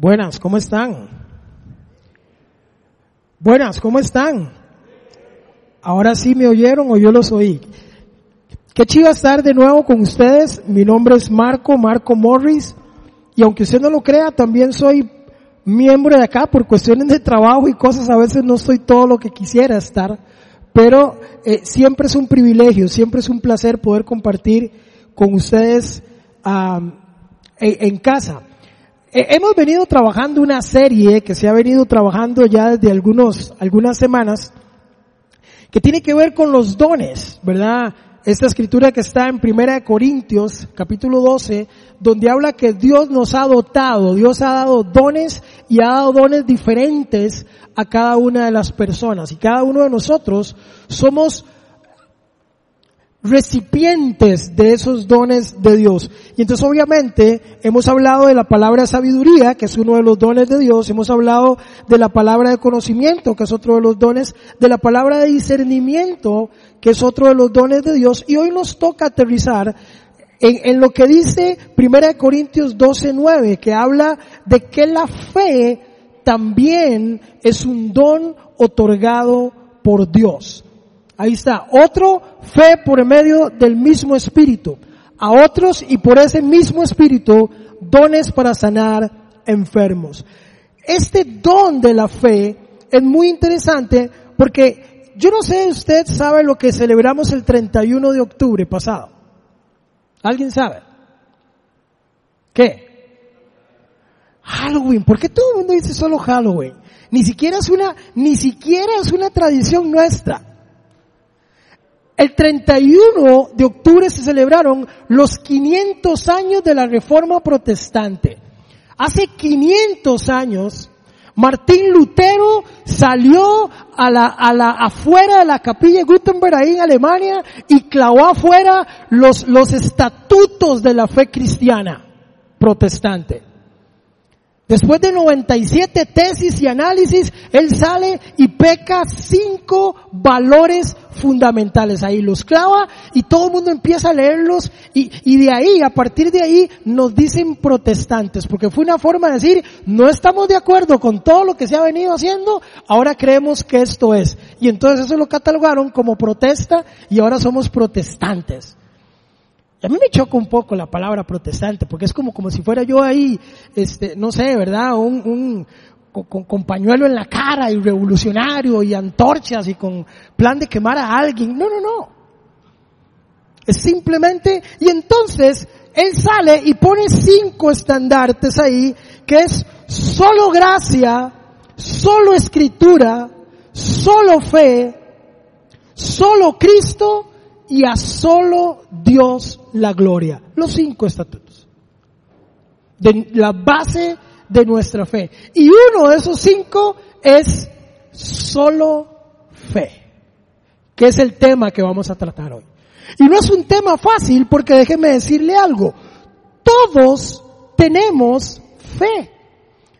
Buenas, ¿cómo están? Buenas, ¿cómo están? Ahora sí me oyeron o yo los oí. Qué chido estar de nuevo con ustedes. Mi nombre es Marco, Marco Morris. Y aunque usted no lo crea, también soy miembro de acá por cuestiones de trabajo y cosas. A veces no soy todo lo que quisiera estar. Pero eh, siempre es un privilegio, siempre es un placer poder compartir con ustedes en, en casa. Eh, hemos venido trabajando una serie que se ha venido trabajando ya desde algunos, algunas semanas, que tiene que ver con los dones, ¿verdad? Esta escritura que está en Primera de Corintios, capítulo 12, donde habla que Dios nos ha dotado, Dios ha dado dones y ha dado dones diferentes a cada una de las personas. Y cada uno de nosotros somos recipientes de esos dones de Dios. Y entonces obviamente hemos hablado de la palabra sabiduría, que es uno de los dones de Dios, hemos hablado de la palabra de conocimiento, que es otro de los dones, de la palabra de discernimiento, que es otro de los dones de Dios, y hoy nos toca aterrizar en, lo que dice 1 Corintios 12, 9, que habla de que la fe también es un don otorgado por Dios. Ahí está. Otro, fe por medio del mismo Espíritu. A otros y por ese mismo Espíritu, dones para sanar enfermos. Este don de la fe es muy interesante porque yo no sé, usted sabe lo que celebramos el 31 de octubre pasado. ¿Alguien sabe? ¿Qué? Halloween. ¿Por qué todo el mundo dice solo Halloween? Ni siquiera es una, ni siquiera es una tradición nuestra. El 31 de octubre se celebraron los 500 años de la Reforma Protestante. Hace 500 años, Martín Lutero salió a la, a la, afuera de la capilla de Gutenberg ahí en Alemania y clavó afuera los, los estatutos de la fe cristiana protestante. Después de 97 tesis y análisis, él sale y peca cinco valores fundamentales. Ahí los clava y todo el mundo empieza a leerlos y, y de ahí, a partir de ahí, nos dicen protestantes, porque fue una forma de decir, no estamos de acuerdo con todo lo que se ha venido haciendo, ahora creemos que esto es. Y entonces eso lo catalogaron como protesta y ahora somos protestantes. Y a mí me choca un poco la palabra protestante, porque es como, como si fuera yo ahí, este, no sé, ¿verdad? Un, un con, pañuelo en la cara y revolucionario y antorchas y con plan de quemar a alguien. No, no, no. Es simplemente, y entonces él sale y pone cinco estandartes ahí, que es solo gracia, solo escritura, solo fe, solo Cristo y a solo Dios la gloria. Los cinco estatutos. De la base de nuestra fe. Y uno de esos cinco es solo fe. Que es el tema que vamos a tratar hoy. Y no es un tema fácil porque déjeme decirle algo. Todos tenemos fe.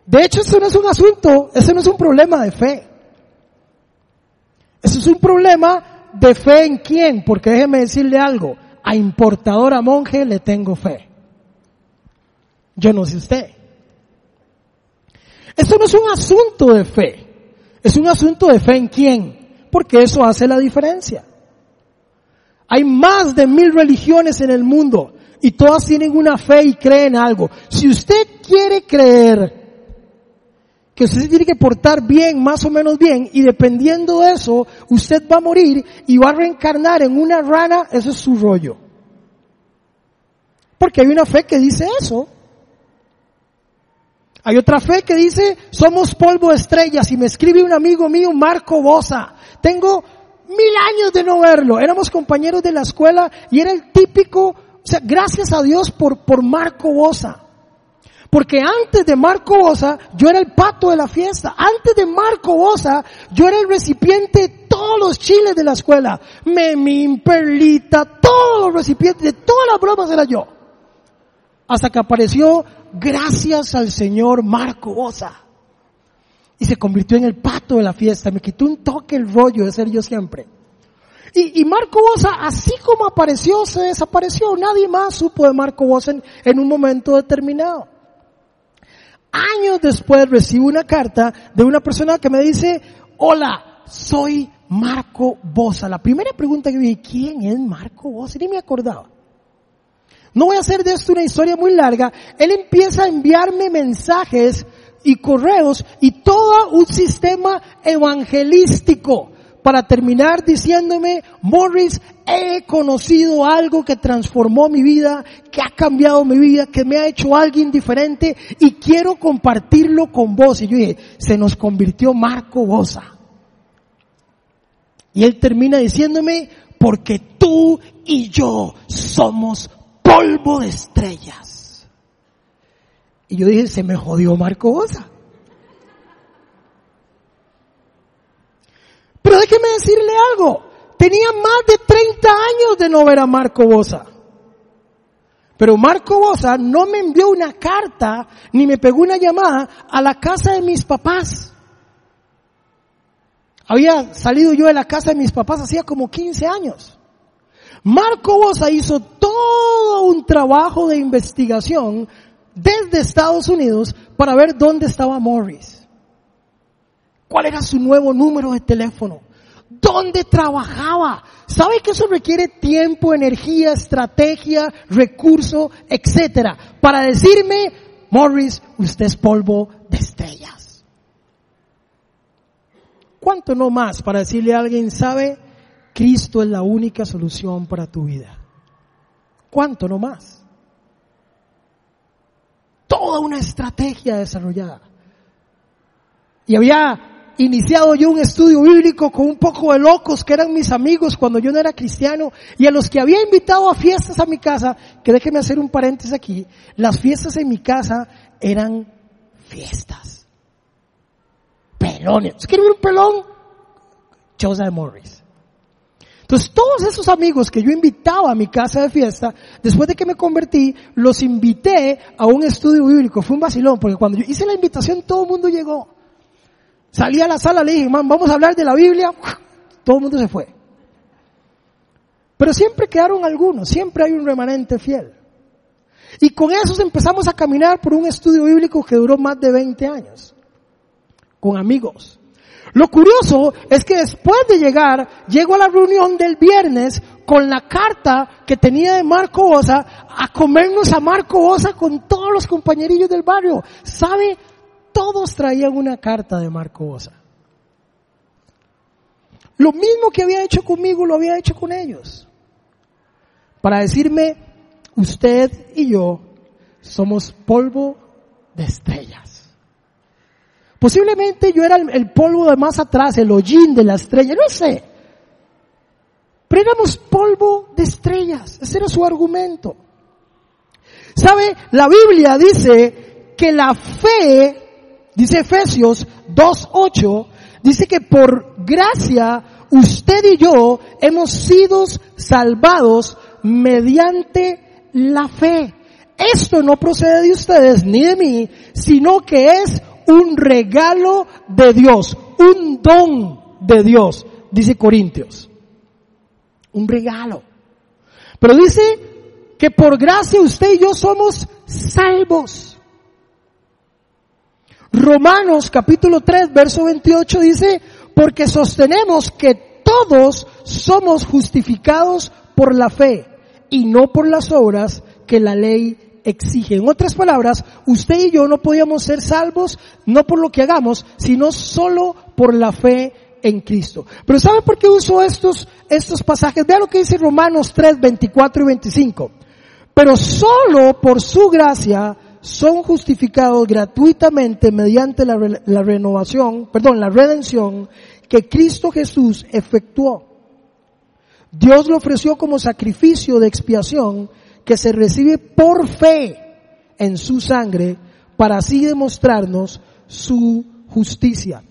De hecho, eso no es un asunto, ese no es un problema de fe. Eso es un problema de fe en quién, porque déjeme decirle algo, a importadora monje le tengo fe. Yo no sé usted. Eso no es un asunto de fe, es un asunto de fe en quién, porque eso hace la diferencia. Hay más de mil religiones en el mundo y todas tienen una fe y creen algo. Si usted quiere creer que usted se tiene que portar bien, más o menos bien, y dependiendo de eso, usted va a morir y va a reencarnar en una rana, eso es su rollo. Porque hay una fe que dice eso. Hay otra fe que dice, somos polvo de estrellas, y me escribe un amigo mío, Marco Bosa. Tengo mil años de no verlo. Éramos compañeros de la escuela y era el típico, o sea, gracias a Dios por, por Marco Bosa. Porque antes de Marco Bosa, yo era el pato de la fiesta. Antes de Marco Bosa, yo era el recipiente de todos los chiles de la escuela. Memín, Perlita, todos los recipientes, de todas las bromas era yo. Hasta que apareció, gracias al señor Marco Bosa. Y se convirtió en el pato de la fiesta. Me quitó un toque el rollo de ser yo siempre. Y, y, Marco Bosa, así como apareció, se desapareció. Nadie más supo de Marco Bosa en, en un momento determinado. Años después recibo una carta de una persona que me dice, hola, soy Marco Bosa. La primera pregunta que me dije, ¿quién es Marco Bosa? Ni me acordaba. No voy a hacer de esto una historia muy larga. Él empieza a enviarme mensajes y correos y todo un sistema evangelístico para terminar diciéndome, Morris, he conocido algo que transformó mi vida, que ha cambiado mi vida, que me ha hecho alguien diferente y quiero compartirlo con vos. Y yo dije, se nos convirtió Marco Bosa. Y él termina diciéndome, porque tú y yo somos polvo de estrellas. Y yo dije, se me jodió Marco Bosa. Pero déjeme decirle algo, tenía más de 30 años de no ver a Marco Bosa. Pero Marco Bosa no me envió una carta ni me pegó una llamada a la casa de mis papás. Había salido yo de la casa de mis papás hacía como 15 años. Marco Bosa hizo todo un trabajo de investigación desde Estados Unidos para ver dónde estaba Morris. ¿Cuál era su nuevo número de teléfono? ¿Dónde trabajaba? ¿Sabe que eso requiere tiempo, energía, estrategia, recurso, etcétera? Para decirme, Morris, usted es polvo de estrellas. ¿Cuánto no más para decirle a alguien, sabe, Cristo es la única solución para tu vida? ¿Cuánto no más? Toda una estrategia desarrollada. Y había iniciado yo un estudio bíblico con un poco de locos que eran mis amigos cuando yo no era cristiano y a los que había invitado a fiestas a mi casa, que déjeme hacer un paréntesis aquí, las fiestas en mi casa eran fiestas. Pelones. ¿Quieren ver un pelón? Joseph Morris. Entonces todos esos amigos que yo invitaba a mi casa de fiesta, después de que me convertí, los invité a un estudio bíblico. Fue un vacilón, porque cuando yo hice la invitación todo el mundo llegó. Salí a la sala, le dije, man, vamos a hablar de la Biblia. Todo el mundo se fue. Pero siempre quedaron algunos, siempre hay un remanente fiel. Y con esos empezamos a caminar por un estudio bíblico que duró más de 20 años. Con amigos. Lo curioso es que después de llegar, llego a la reunión del viernes con la carta que tenía de Marco Osa a comernos a Marco Osa con todos los compañerillos del barrio. ¿Sabe todos traían una carta de Marco Bosa. Lo mismo que había hecho conmigo lo había hecho con ellos. Para decirme, usted y yo somos polvo de estrellas. Posiblemente yo era el, polvo de más atrás, el hollín de la estrella, no sé. Pero éramos polvo de estrellas. Ese era su argumento. ¿Sabe? La Biblia dice que la fe Dice Efesios 2.8, dice que por gracia usted y yo hemos sido salvados mediante la fe. Esto no procede de ustedes ni de mí, sino que es un regalo de Dios, un don de Dios, dice Corintios. Un regalo. Pero dice que por gracia usted y yo somos salvos. Romanos capítulo 3, verso 28 dice, porque sostenemos que todos somos justificados por la fe y no por las obras que la ley exige. En otras palabras, usted y yo no podíamos ser salvos no por lo que hagamos, sino solo por la fe en Cristo. Pero ¿sabe por qué uso estos, estos pasajes? Vea lo que dice Romanos 3, 24 y 25. Pero solo por su gracia son justificados gratuitamente mediante la, renovación, perdón, la redención que Cristo Jesús efectuó. Dios lo ofreció como sacrificio de expiación que se recibe por fe en su sangre para así demostrarnos su justicia.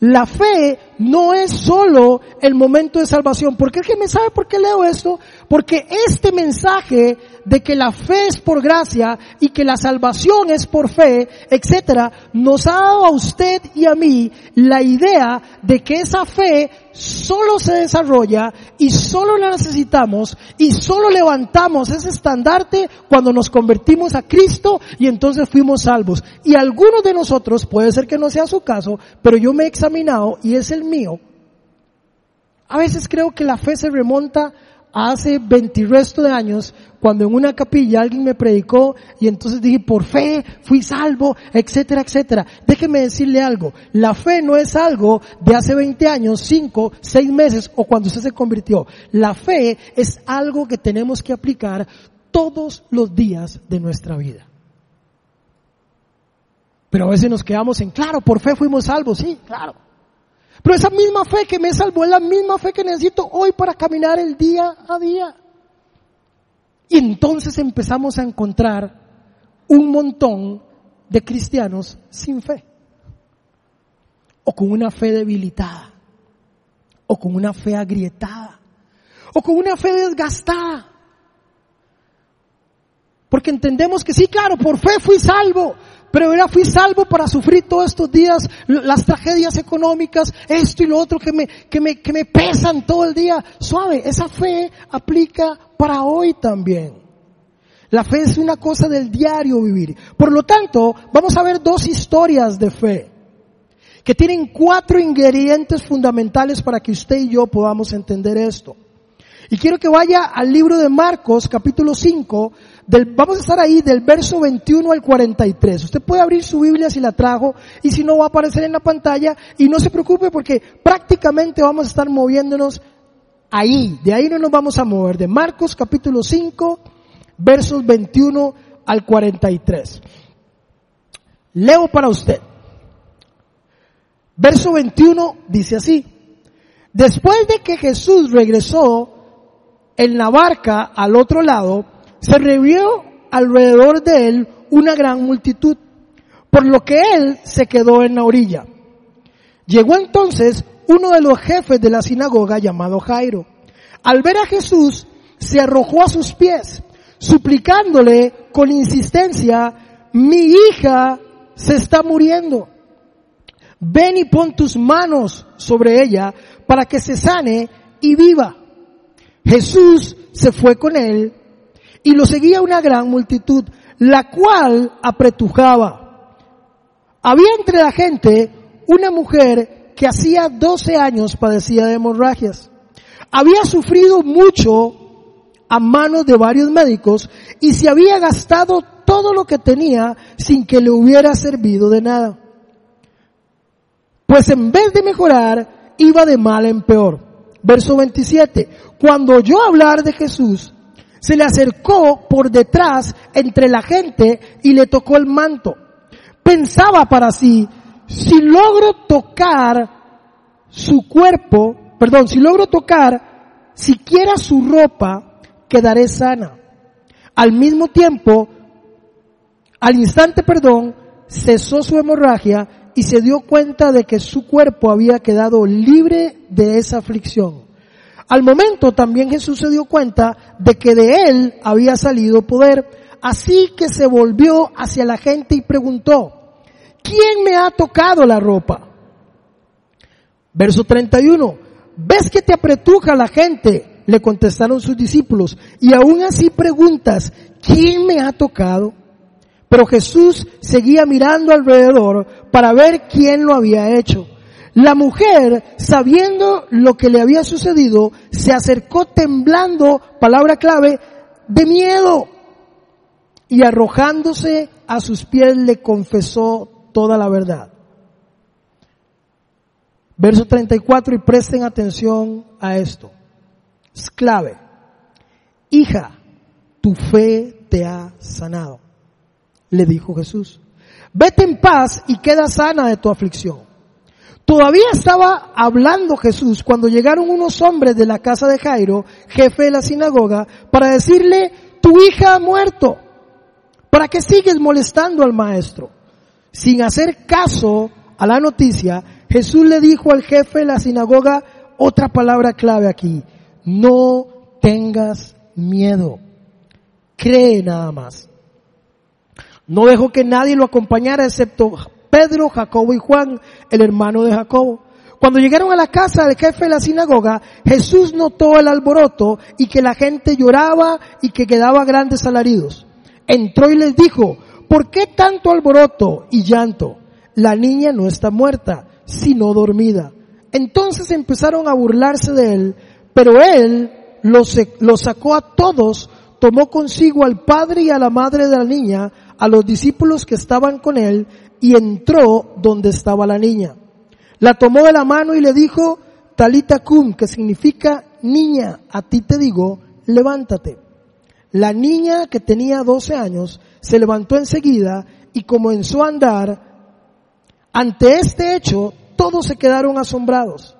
La fe no es solo el momento de salvación. ¿Por qué que me sabe por qué leo esto? Porque este mensaje de que la fe es por gracia y que la salvación es por fe, etcétera, nos ha dado a usted y a mí la idea de que esa fe solo se desarrolla y solo la necesitamos y solo levantamos ese estandarte cuando nos convertimos a Cristo y entonces fuimos salvos. Y algunos de nosotros, puede ser que no sea su caso, pero yo me he examinado y es el mío. A veces creo que la fe se remonta hace 20 resto de años, cuando en una capilla alguien me predicó y entonces dije, por fe fui salvo, etcétera, etcétera. Déjeme decirle algo, la fe no es algo de hace 20 años, 5, 6 meses o cuando usted se convirtió. La fe es algo que tenemos que aplicar todos los días de nuestra vida. Pero a veces nos quedamos en, claro, por fe fuimos salvos, sí, claro. Pero esa misma fe que me salvó es la misma fe que necesito hoy para caminar el día a día. Y entonces empezamos a encontrar un montón de cristianos sin fe. O con una fe debilitada. O con una fe agrietada. O con una fe desgastada. Porque entendemos que sí, claro, por fe fui salvo, pero ahora fui salvo para sufrir todos estos días las tragedias económicas, esto y lo otro que me, que me, que me pesan todo el día. Suave, esa fe aplica para hoy también. La fe es una cosa del diario vivir. Por lo tanto, vamos a ver dos historias de fe que tienen cuatro ingredientes fundamentales para que usted y yo podamos entender esto. Y quiero que vaya al libro de Marcos, capítulo 5, del, vamos a estar ahí del verso 21 al 43. Usted puede abrir su Biblia si la trajo y si no va a aparecer en la pantalla y no se preocupe porque prácticamente vamos a estar moviéndonos ahí. De ahí no nos vamos a mover. De Marcos capítulo 5, versos 21 al 43. Leo para usted. Verso 21 dice así. Después de que Jesús regresó en la barca al otro lado, se reunió alrededor de él una gran multitud, por lo que él se quedó en la orilla. Llegó entonces uno de los jefes de la sinagoga llamado Jairo. Al ver a Jesús, se arrojó a sus pies, suplicándole con insistencia, mi hija se está muriendo. Ven y pon tus manos sobre ella para que se sane y viva. Jesús se fue con él y lo seguía una gran multitud, la cual apretujaba. Había entre la gente una mujer que hacía 12 años padecía de hemorragias. Había sufrido mucho a manos de varios médicos y se había gastado todo lo que tenía sin que le hubiera servido de nada. Pues en vez de mejorar, iba de mal en peor. Verso 27. Cuando oyó hablar de Jesús, se le acercó por detrás entre la gente y le tocó el manto. Pensaba para sí, si logro tocar su cuerpo, perdón, si logro tocar siquiera su ropa, quedaré sana. Al mismo tiempo, al instante, perdón, cesó su hemorragia y se dio cuenta de que su cuerpo había quedado libre de esa aflicción. Al momento también Jesús se dio cuenta de que de él había salido poder, así que se volvió hacia la gente y preguntó, ¿quién me ha tocado la ropa? Verso 31, ¿ves que te apretuja la gente? Le contestaron sus discípulos, y aún así preguntas, ¿quién me ha tocado? Pero Jesús seguía mirando alrededor para ver quién lo había hecho. La mujer, sabiendo lo que le había sucedido, se acercó temblando, palabra clave, de miedo. Y arrojándose a sus pies le confesó toda la verdad. Verso 34 y presten atención a esto. Es clave. Hija, tu fe te ha sanado. Le dijo Jesús. Vete en paz y queda sana de tu aflicción. Todavía estaba hablando Jesús cuando llegaron unos hombres de la casa de Jairo, jefe de la sinagoga, para decirle, tu hija ha muerto. ¿Para qué sigues molestando al maestro? Sin hacer caso a la noticia, Jesús le dijo al jefe de la sinagoga otra palabra clave aquí. No tengas miedo. Cree nada más. No dejó que nadie lo acompañara excepto Pedro, Jacobo y Juan, el hermano de Jacobo. Cuando llegaron a la casa del jefe de la sinagoga, Jesús notó el alboroto y que la gente lloraba y que quedaba grandes alaridos. Entró y les dijo, ¿por qué tanto alboroto y llanto? La niña no está muerta, sino dormida. Entonces empezaron a burlarse de él, pero él los, los sacó a todos, tomó consigo al padre y a la madre de la niña, a los discípulos que estaban con él, y entró donde estaba la niña. La tomó de la mano y le dijo, Talita cum, que significa niña, a ti te digo, levántate. La niña que tenía 12 años se levantó enseguida y comenzó a andar. Ante este hecho, todos se quedaron asombrados.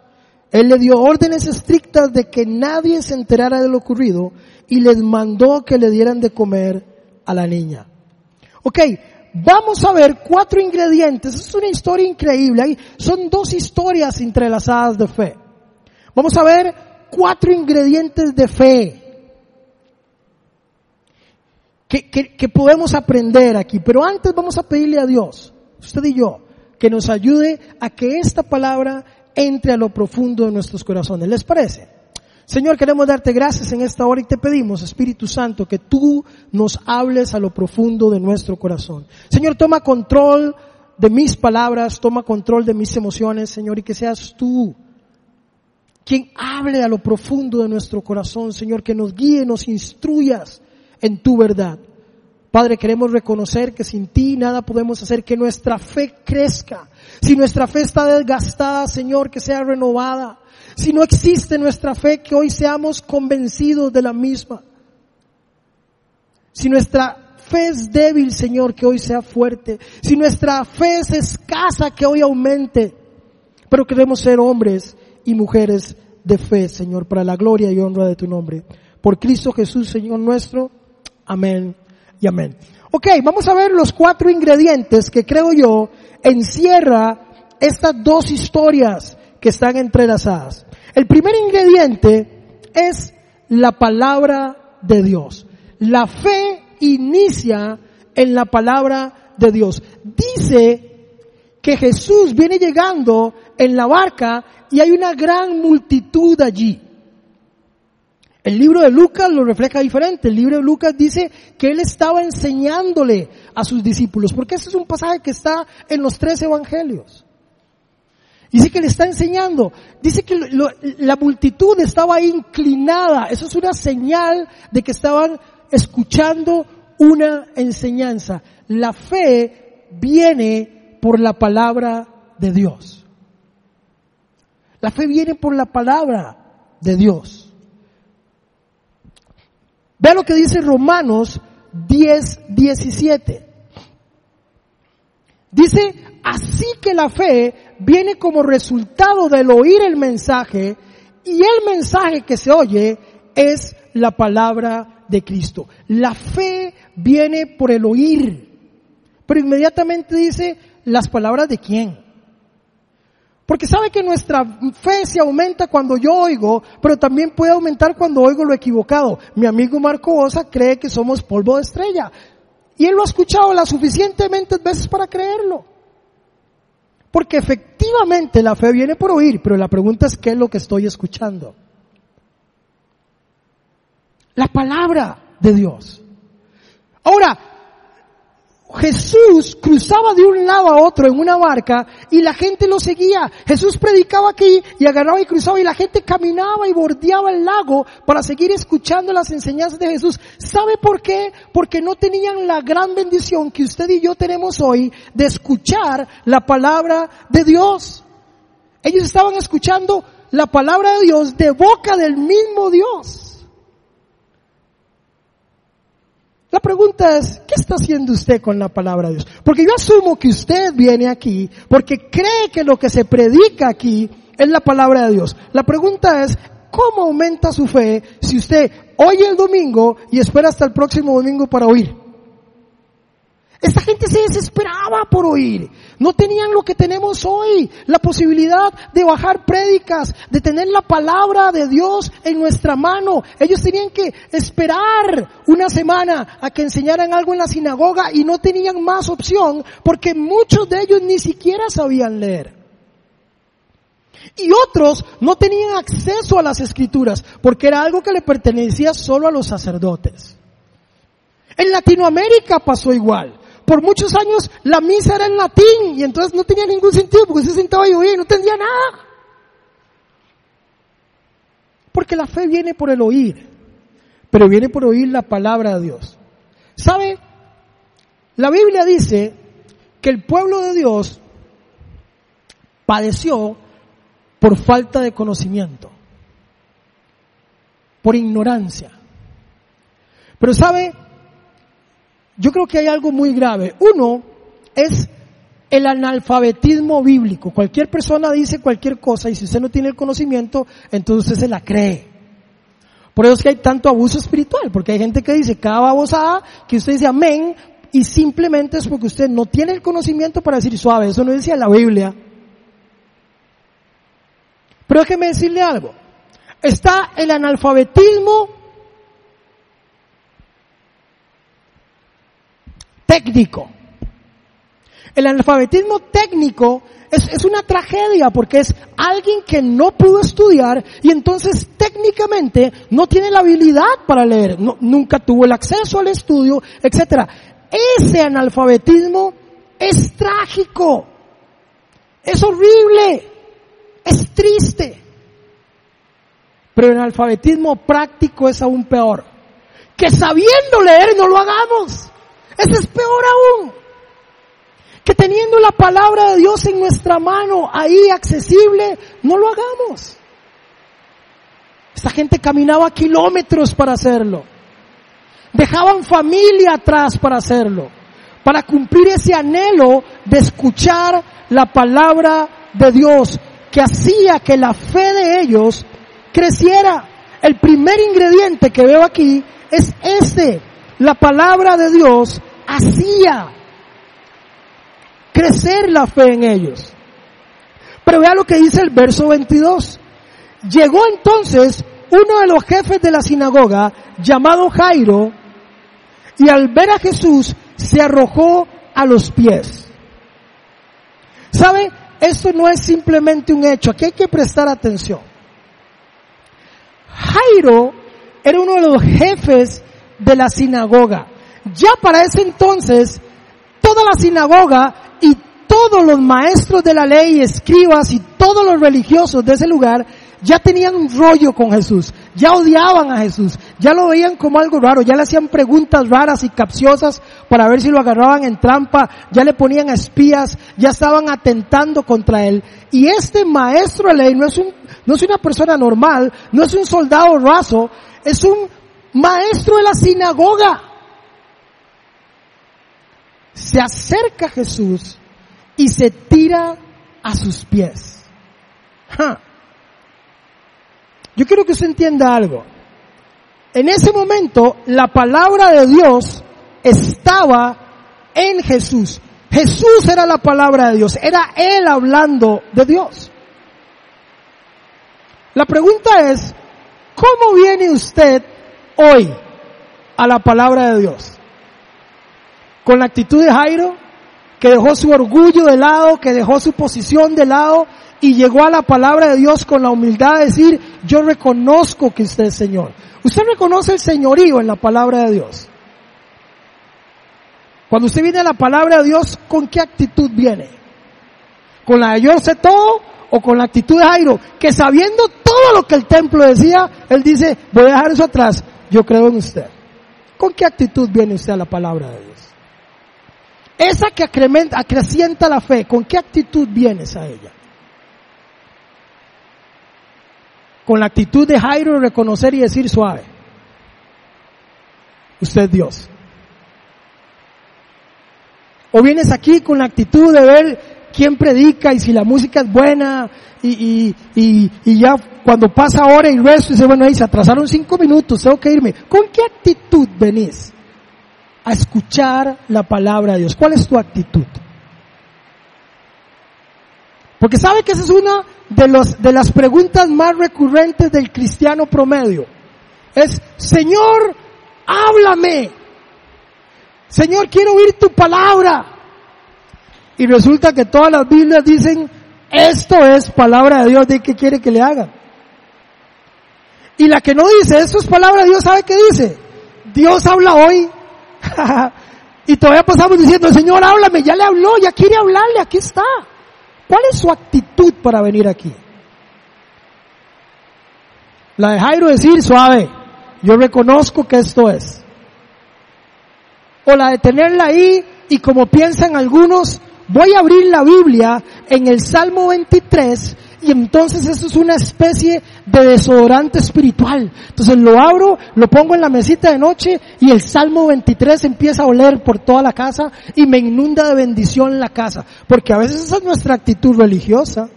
Él le dio órdenes estrictas de que nadie se enterara de lo ocurrido y les mandó que le dieran de comer a la niña. Ok, vamos a ver cuatro ingredientes. Es una historia increíble. Son dos historias entrelazadas de fe. Vamos a ver cuatro ingredientes de fe que, que, podemos aprender aquí. Pero antes vamos a pedirle a Dios, usted y yo, que nos ayude a que esta palabra entre a lo profundo de nuestros corazones. ¿Les parece? Señor, queremos darte gracias en esta hora y te pedimos, Espíritu Santo, que tú nos hables a lo profundo de nuestro corazón. Señor, toma control de mis palabras, toma control de mis emociones, Señor, y que seas tú quien hable a lo profundo de nuestro corazón, Señor, que nos guíe, nos instruyas en tu verdad. Padre, queremos reconocer que sin ti nada podemos hacer, que nuestra fe crezca. Si nuestra fe está desgastada, Señor, que sea renovada. Si no existe nuestra fe, que hoy seamos convencidos de la misma. Si nuestra fe es débil, Señor, que hoy sea fuerte. Si nuestra fe es escasa, que hoy aumente. Pero queremos ser hombres y mujeres de fe, Señor, para la gloria y honra de tu nombre. Por Cristo Jesús, Señor nuestro. Amén y amén. Ok, vamos a ver los cuatro ingredientes que creo yo encierra estas dos historias que están entrelazadas. El primer ingrediente es la palabra de Dios. La fe inicia en la palabra de Dios. Dice que Jesús viene llegando en la barca y hay una gran multitud allí. El libro de Lucas lo refleja diferente. El libro de Lucas dice que él estaba enseñándole a sus discípulos, porque ese es un pasaje que está en los tres evangelios. Dice que le está enseñando. Dice que la multitud estaba inclinada. Eso es una señal de que estaban escuchando una enseñanza. La fe viene por la palabra de Dios. La fe viene por la palabra de Dios. Vea lo que dice Romanos 10, 17. Dice, así que la fe viene como resultado del oír el mensaje y el mensaje que se oye es la palabra de Cristo. La fe viene por el oír, pero inmediatamente dice las palabras de quién. Porque sabe que nuestra fe se aumenta cuando yo oigo, pero también puede aumentar cuando oigo lo equivocado. Mi amigo Marco Osa cree que somos polvo de estrella. Y él lo ha escuchado las suficientemente veces para creerlo. Porque efectivamente la fe viene por oír, pero la pregunta es qué es lo que estoy escuchando. La palabra de Dios. Ahora, Jesús cruzaba de un lado a otro en una barca y la gente lo seguía. Jesús predicaba aquí y agarraba y cruzaba y la gente caminaba y bordeaba el lago para seguir escuchando las enseñanzas de Jesús. ¿Sabe por qué? Porque no tenían la gran bendición que usted y yo tenemos hoy de escuchar la palabra de Dios. Ellos estaban escuchando la palabra de Dios de boca del mismo Dios. La pregunta es, ¿qué está haciendo usted con la palabra de Dios? Porque yo asumo que usted viene aquí porque cree que lo que se predica aquí es la palabra de Dios. La pregunta es, ¿cómo aumenta su fe si usted oye el domingo y espera hasta el próximo domingo para oír? Esta gente se desesperaba por oír. No tenían lo que tenemos hoy, la posibilidad de bajar prédicas, de tener la palabra de Dios en nuestra mano. Ellos tenían que esperar una semana a que enseñaran algo en la sinagoga y no tenían más opción porque muchos de ellos ni siquiera sabían leer. Y otros no tenían acceso a las escrituras porque era algo que le pertenecía solo a los sacerdotes. En Latinoamérica pasó igual. Por muchos años la misa era en latín y entonces no tenía ningún sentido porque se sentaba y oía y no entendía nada. Porque la fe viene por el oír, pero viene por oír la palabra de Dios. ¿Sabe? La Biblia dice que el pueblo de Dios padeció por falta de conocimiento, por ignorancia. Pero sabe, yo creo que hay algo muy grave. Uno es el analfabetismo bíblico. Cualquier persona dice cualquier cosa y si usted no tiene el conocimiento, entonces usted se la cree. Por eso es que hay tanto abuso espiritual, porque hay gente que dice cada babosada que usted dice amén y simplemente es porque usted no tiene el conocimiento para decir suave, eso no decía la Biblia. Pero déjeme decirle algo. Está el analfabetismo técnico. El analfabetismo técnico es, una tragedia porque es alguien que no pudo estudiar y entonces técnicamente no tiene la habilidad para leer, nunca tuvo el acceso al estudio, etc. Ese analfabetismo es trágico, es horrible, es triste. Pero el analfabetismo práctico es aún peor. Que sabiendo leer no lo hagamos. Eso es peor aún. Que teniendo la palabra de Dios en nuestra mano, ahí accesible, no lo hagamos. Esta gente caminaba kilómetros para hacerlo. Dejaban familia atrás para hacerlo. Para cumplir ese anhelo de escuchar la palabra de Dios que hacía que la fe de ellos creciera. El primer ingrediente que veo aquí es este. La palabra de Dios hacía crecer la fe en ellos. Pero vea lo que dice el verso 22. Llegó entonces uno de los jefes de la sinagoga, llamado Jairo, y al ver a Jesús se arrojó a los pies. ¿Sabe? Esto no es simplemente un hecho, aquí hay que prestar atención. Jairo era uno de los jefes de la sinagoga. Ya para ese entonces, toda la sinagoga y todos los maestros de la ley, escribas y todos los religiosos de ese lugar ya tenían un rollo con Jesús, ya odiaban a Jesús, ya lo veían como algo raro, ya le hacían preguntas raras y capciosas para ver si lo agarraban en trampa, ya le ponían espías, ya estaban atentando contra él. Y este maestro de ley no es un, no es una persona normal, no es un soldado raso, es un maestro de la sinagoga. Se acerca a Jesús y se tira a sus pies. Yo quiero que usted entienda algo. En ese momento la palabra de Dios estaba en Jesús. Jesús era la palabra de Dios, era Él hablando de Dios. La pregunta es, ¿cómo viene usted hoy a la palabra de Dios? ¿Con la actitud de Jairo, que dejó su orgullo de lado, que dejó su posición de lado y llegó a la palabra de Dios con la humildad de decir, yo reconozco que usted es Señor. Usted reconoce el señorío en la palabra de Dios. Cuando usted viene a la palabra de Dios, ¿con qué actitud viene? ¿Con la de yo sé todo o con la actitud de Jairo? Que sabiendo todo lo que el templo decía, él dice, voy a dejar eso atrás, yo creo en usted. ¿Con qué actitud viene usted a la palabra de Dios? Esa que acrecienta la fe, ¿con qué actitud vienes a ella? con la actitud de Jairo reconocer y decir suave, usted es Dios. O vienes aquí con la actitud de ver quién predica y si la música es buena y, y, y, ya cuando pasa hora y resto dice, bueno, ahí se atrasaron cinco minutos, tengo que irme. ¿Con qué actitud venís a escuchar la palabra de Dios? ¿Cuál es tu actitud? Porque sabe que esa es una de, los, de las preguntas más recurrentes del cristiano promedio. Es, Señor, háblame. Señor, quiero oír tu palabra. Y resulta que todas las Biblias dicen, esto es palabra de Dios, ¿de qué quiere que le haga? Y la que no dice, esto es palabra de Dios, ¿sabe qué dice? Dios habla hoy. y todavía pasamos diciendo, Señor, háblame, ya le habló, ya quiere hablarle, aquí está. ¿Cuál es su actitud para venir aquí? La de Jairo decir, suave, yo reconozco que esto es. O la de tenerla ahí y como piensan algunos, voy a abrir la Biblia en el Salmo 23 y entonces eso es una especie de desodorante espiritual. Entonces lo abro, lo pongo en la mesita de noche y el Salmo 23 empieza a oler por toda la casa y me inunda de bendición la casa. Porque a veces esa es nuestra actitud religiosa.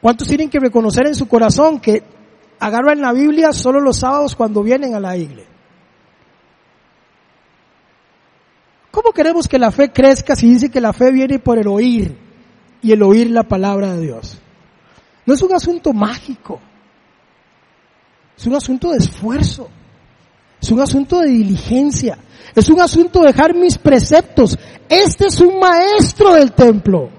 ¿Cuántos tienen que reconocer en su corazón que agarran la Biblia solo los sábados cuando vienen a la iglesia? ¿Cómo queremos que la fe crezca si dice que la fe viene por el oír y el oír la palabra de Dios? No es un asunto mágico, es un asunto de esfuerzo, es un asunto de diligencia, es un asunto de dejar mis preceptos. Este es un maestro del templo.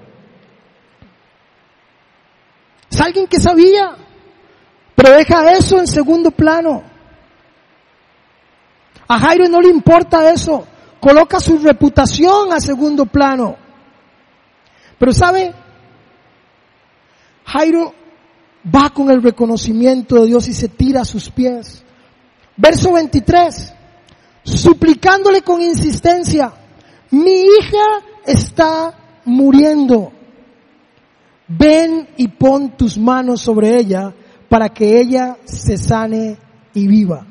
Es alguien que sabía, pero deja eso en segundo plano. A Jairo no le importa eso coloca su reputación a segundo plano. Pero sabe, Jairo va con el reconocimiento de Dios y se tira a sus pies. Verso 23, suplicándole con insistencia, mi hija está muriendo. Ven y pon tus manos sobre ella para que ella se sane y viva.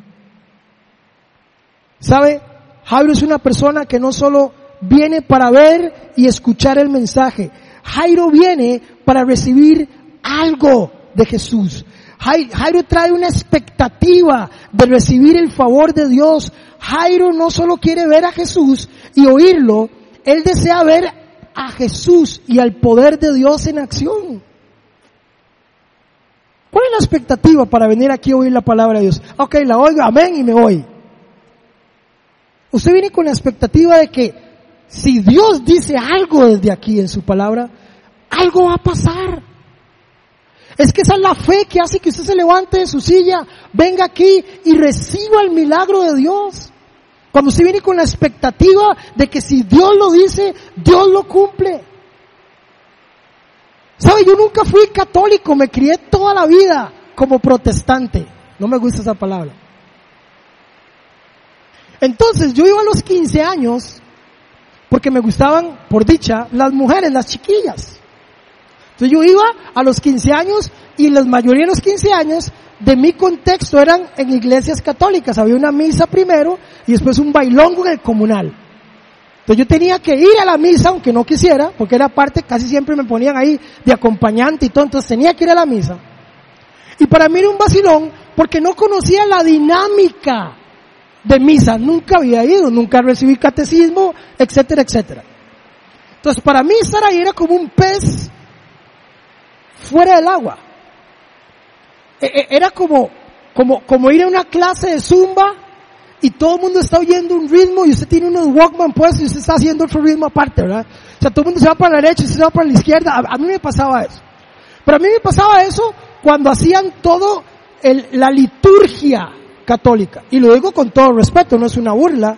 ¿Sabe? Jairo es una persona que no solo viene para ver y escuchar el mensaje. Jairo viene para recibir algo de Jesús. Jairo trae una expectativa de recibir el favor de Dios. Jairo no solo quiere ver a Jesús y oírlo, él desea ver a Jesús y al poder de Dios en acción. ¿Cuál es la expectativa para venir aquí a oír la palabra de Dios? Ok, la oigo, amén y me voy. Usted viene con la expectativa de que si Dios dice algo desde aquí en su palabra, algo va a pasar. Es que esa es la fe que hace que usted se levante de su silla, venga aquí y reciba el milagro de Dios. Cuando usted viene con la expectativa de que si Dios lo dice, Dios lo cumple. ¿Sabe? Yo nunca fui católico, me crié toda la vida como protestante. No me gusta esa palabra. Entonces yo iba a los 15 años porque me gustaban, por dicha, las mujeres, las chiquillas. Entonces yo iba a los 15 años y la mayoría de los 15 años de mi contexto eran en iglesias católicas. Había una misa primero y después un bailongo en el comunal. Entonces yo tenía que ir a la misa aunque no quisiera, porque era parte, casi siempre me ponían ahí de acompañante y todo, entonces tenía que ir a la misa. Y para mí era un vacilón porque no conocía la dinámica de misa, nunca había ido, nunca recibí catecismo, etcétera, etcétera. Entonces para mí estar ahí era como un pez fuera del agua. E, e, era como, como, como ir a una clase de zumba y todo el mundo está oyendo un ritmo y usted tiene unos Walkman puestos y usted está haciendo otro ritmo aparte, ¿verdad? O sea, todo el mundo se va para la derecha y se va para la izquierda. A, mí me pasaba eso. Pero a mí me pasaba eso cuando hacían todo el, la liturgia católica. Y lo digo con todo respeto, no es una burla.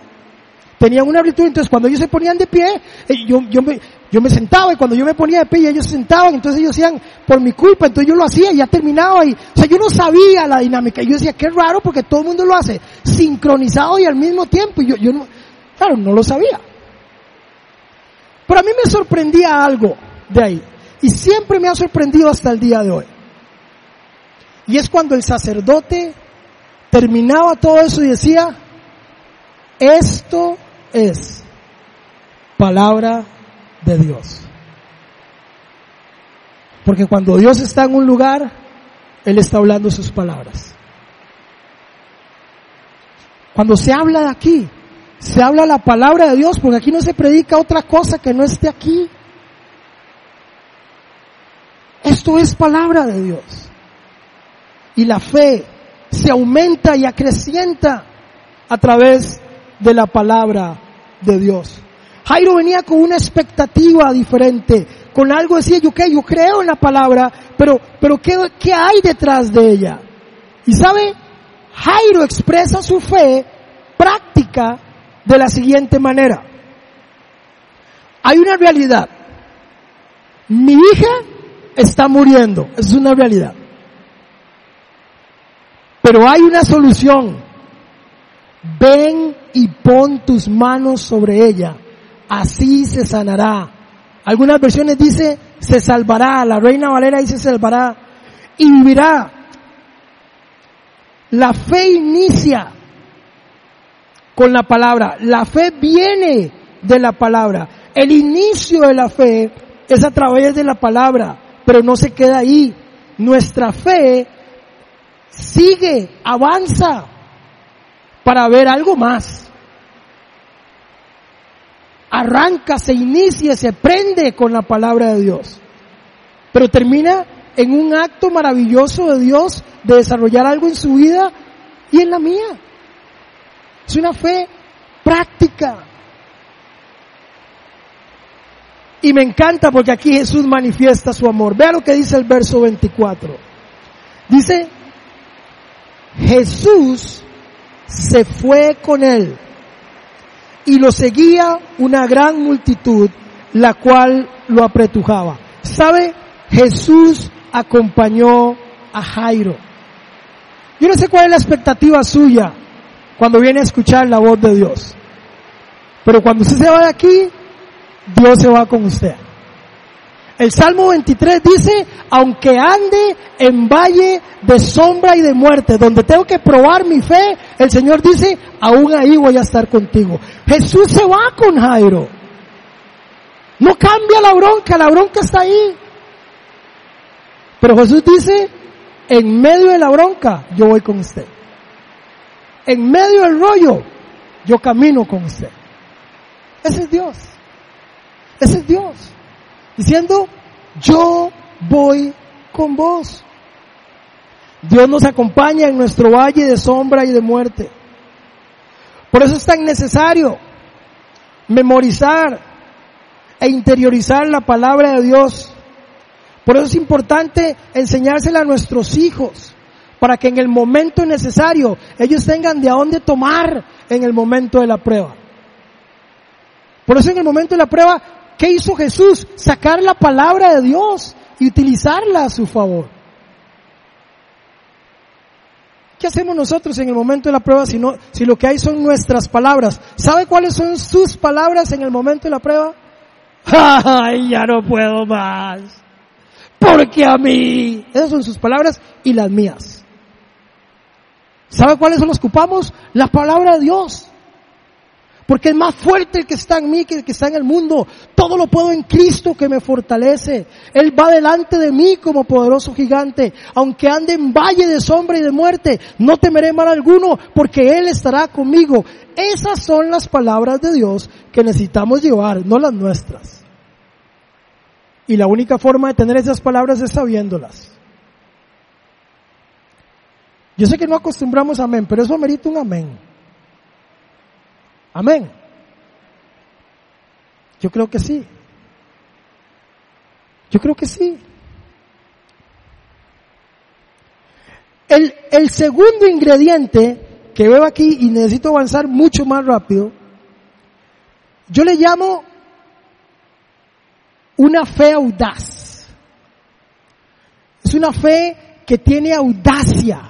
Tenían una virtud, entonces cuando ellos se ponían de pie, eh, yo, yo, me, yo me sentaba y cuando yo me ponía de pie ellos se sentaban, entonces ellos decían, por mi culpa, entonces yo lo hacía y ya terminaba y, o sea, yo no sabía la dinámica. Yo decía, qué raro porque todo el mundo lo hace sincronizado y al mismo tiempo. Y yo, yo no, claro, no lo sabía. Pero a mí me sorprendía algo de ahí. Y siempre me ha sorprendido hasta el día de hoy. Y es cuando el sacerdote terminaba todo eso y decía, esto es palabra de Dios. Porque cuando Dios está en un lugar, Él está hablando sus palabras. Cuando se habla de aquí, se habla la palabra de Dios, porque aquí no se predica otra cosa que no esté aquí. Esto es palabra de Dios. Y la fe se aumenta y acrecienta a través de la palabra de Dios. Jairo venía con una expectativa diferente, con algo decía, yo, okay, yo creo en la palabra, pero, pero ¿qué, ¿qué hay detrás de ella? Y sabe, Jairo expresa su fe práctica de la siguiente manera. Hay una realidad. Mi hija está muriendo. Es una realidad. Pero hay una solución. Ven y pon tus manos sobre ella. Así se sanará. Algunas versiones dice se salvará. La reina Valera dice se salvará. Y vivirá. La fe inicia con la palabra. La fe viene de la palabra. El inicio de la fe es a través de la palabra, pero no se queda ahí. Nuestra fe sigue, avanza para ver algo más. Arranca, se inicia, se prende con la palabra de Dios. Pero termina en un acto maravilloso de Dios de desarrollar algo en su vida y en la mía. Es una fe práctica. Y me encanta porque aquí Jesús manifiesta su amor. Vea lo que dice el verso 24. Dice, Jesús se fue con él y lo seguía una gran multitud, la cual lo apretujaba. ¿Sabe? Jesús acompañó a Jairo. Yo no sé cuál es la expectativa suya cuando viene a escuchar la voz de Dios. Pero cuando usted se va de aquí, Dios se va con usted. El Salmo 23 dice, aunque ande en valle de sombra y de muerte, donde tengo que probar mi fe, el Señor dice, aún ahí voy a estar contigo. Jesús se va con Jairo. No cambia la bronca, la bronca está ahí. Pero Jesús dice, en medio de la bronca, yo voy con usted en medio del rollo, yo camino con usted. Ese es Dios. Ese es Dios. Diciendo, yo voy con vos. Dios nos acompaña en nuestro valle de sombra y de muerte. Por eso es tan necesario memorizar e interiorizar la palabra de Dios. Por eso es importante enseñársela a nuestros hijos para que en el momento necesario ellos tengan de a dónde tomar en el momento de la prueba. Por eso en el momento de la prueba, ¿qué hizo Jesús? Sacar la palabra de Dios y utilizarla a su favor. ¿Qué hacemos nosotros en el momento de la prueba si, no, si lo que hay son nuestras palabras? ¿Sabe cuáles son sus palabras en el momento de la prueba? ¡Ay, ya no puedo más! Porque a mí. Esas son sus palabras y las mías. ¿Sabe cuáles son los que ocupamos? La palabra de Dios. Porque es más fuerte el que está en mí que el que está en el mundo. Todo lo puedo en Cristo que me fortalece. Él va delante de mí como poderoso gigante. Aunque ande en valle de sombra y de muerte, no temeré mal alguno porque Él estará conmigo. Esas son las palabras de Dios que necesitamos llevar, no las nuestras. Y la única forma de tener esas palabras es sabiéndolas. Yo sé que no acostumbramos a amén, pero eso merita un amén. Amén. Yo creo que sí. Yo creo que sí. El, el segundo ingrediente que veo aquí y necesito avanzar mucho más rápido, yo le llamo una fe audaz. Es una fe que tiene audacia.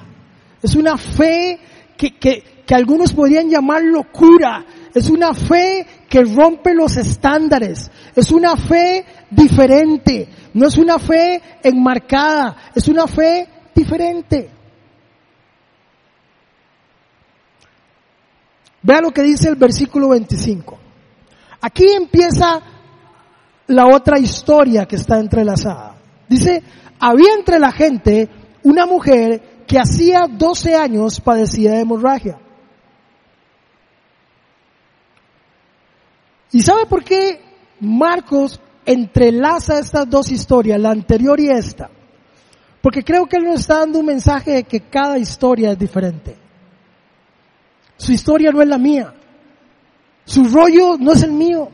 Es una fe que, que, que algunos podrían llamar locura. Es una fe que rompe los estándares. Es una fe diferente. No es una fe enmarcada. Es una fe diferente. Vea lo que dice el versículo 25. Aquí empieza la otra historia que está entrelazada. Dice, había entre la gente una mujer que hacía 12 años padecía de hemorragia. ¿Y sabe por qué Marcos entrelaza estas dos historias, la anterior y esta? Porque creo que él nos está dando un mensaje de que cada historia es diferente. Su historia no es la mía. Su rollo no es el mío.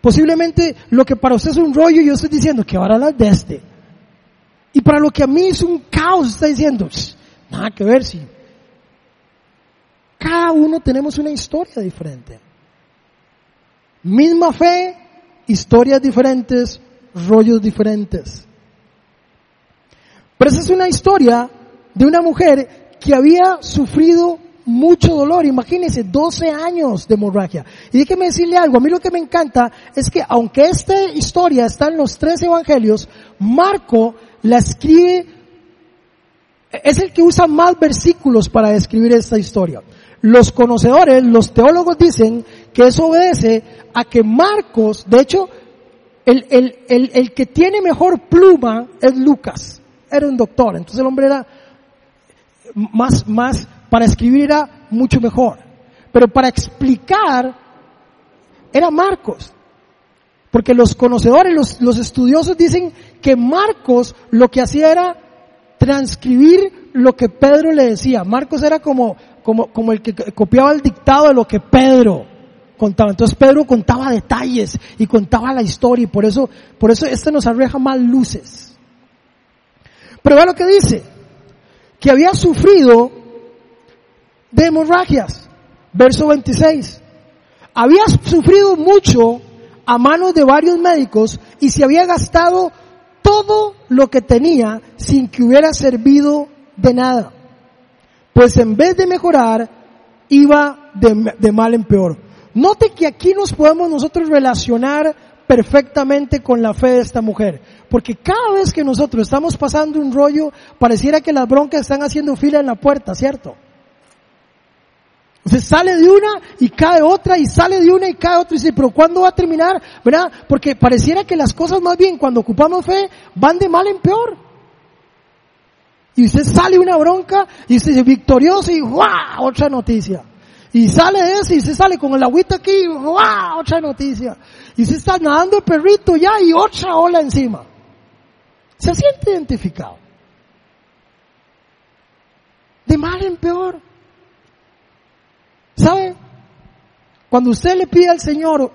Posiblemente lo que para usted es un rollo, yo estoy diciendo que ahora las de este. Y para lo que a mí es un caos, está diciendo, nada que ver si. Cada uno tenemos una historia diferente. Misma fe, historias diferentes, rollos diferentes. Pero esa es una historia de una mujer que había sufrido mucho dolor. Imagínense, 12 años de hemorragia. Y déjeme decirle algo, a mí lo que me encanta es que aunque esta historia está en los tres evangelios, Marco la escribe, es el que usa más versículos para describir esta historia. Los conocedores, los teólogos dicen que eso obedece a que Marcos, de hecho, el, el, el, el que tiene mejor pluma es Lucas. Era un doctor, entonces el hombre era más, más para escribir era mucho mejor. Pero para explicar era Marcos. Porque los conocedores, los, los estudiosos dicen que Marcos lo que hacía era transcribir lo que Pedro le decía. Marcos era como, como, como el que copiaba el dictado de lo que Pedro contaba. Entonces Pedro contaba detalles y contaba la historia y por eso, por eso este nos arreja más luces. Pero vea lo que dice, que había sufrido de hemorragias. Verso 26. Había sufrido mucho a manos de varios médicos y se había gastado todo lo que tenía sin que hubiera servido de nada. Pues en vez de mejorar, iba de, de mal en peor. Note que aquí nos podemos nosotros relacionar perfectamente con la fe de esta mujer. Porque cada vez que nosotros estamos pasando un rollo, pareciera que las broncas están haciendo fila en la puerta, ¿cierto? Se sale de una y cae otra y sale de una y cae otra y dice, pero ¿cuándo va a terminar? ¿Verdad? Porque pareciera que las cosas más bien cuando ocupamos fe van de mal en peor. Y usted sale una bronca y usted dice victorioso y ¡guau! Otra noticia. Y sale eso y se sale con el agüita aquí, ¡guau! Otra noticia. Y se está nadando el perrito ya y otra ola encima. Se siente identificado. De mal en peor. ¿Sabe? Cuando usted le pide al Señor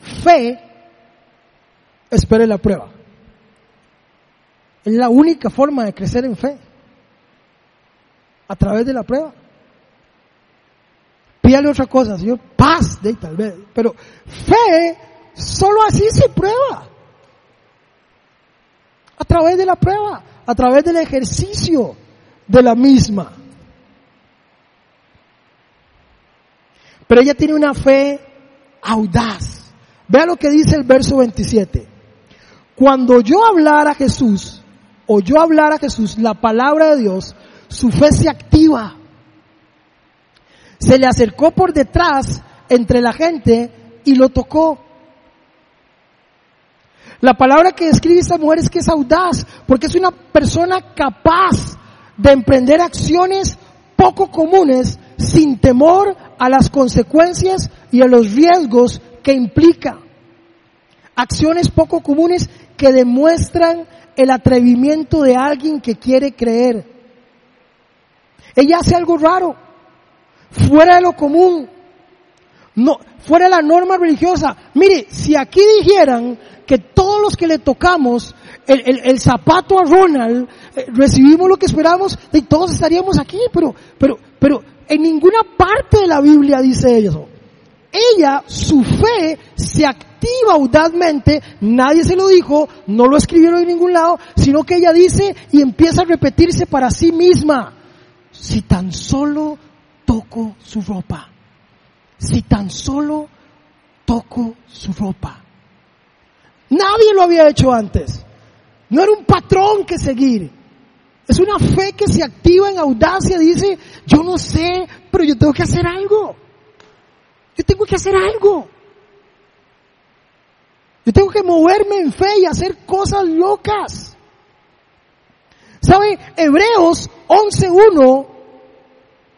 fe, espere la prueba. Es la única forma de crecer en fe. A través de la prueba. Pídale otra cosa, Señor, paz, de tal vez. Pero fe, solo así se prueba. A través de la prueba, a través del ejercicio de la misma. Pero ella tiene una fe audaz. Vea lo que dice el verso 27. Cuando yo hablara a Jesús, o yo hablara a Jesús la palabra de Dios, su fe se activa. Se le acercó por detrás entre la gente y lo tocó. La palabra que describe esta mujer es que es audaz, porque es una persona capaz de emprender acciones poco comunes sin temor a las consecuencias y a los riesgos que implica. Acciones poco comunes que demuestran el atrevimiento de alguien que quiere creer. Ella hace algo raro, fuera de lo común, no, fuera de la norma religiosa. Mire, si aquí dijeran que todos los que le tocamos el, el, zapato a Ronald, eh, recibimos lo que esperamos, y todos estaríamos aquí, pero, pero, pero en ninguna parte de la Biblia dice eso. Ella, su fe se activa audazmente, nadie se lo dijo, no lo escribieron en ningún lado, sino que ella dice y empieza a repetirse para sí misma, si tan solo toco su ropa, si tan solo toco su ropa. Nadie lo había hecho antes. No era un patrón que seguir. Es una fe que se activa en audacia, dice, yo no sé, pero yo tengo que hacer algo. Yo tengo que hacer algo. Yo tengo que moverme en fe y hacer cosas locas. ¿Sabe? Hebreos 11.1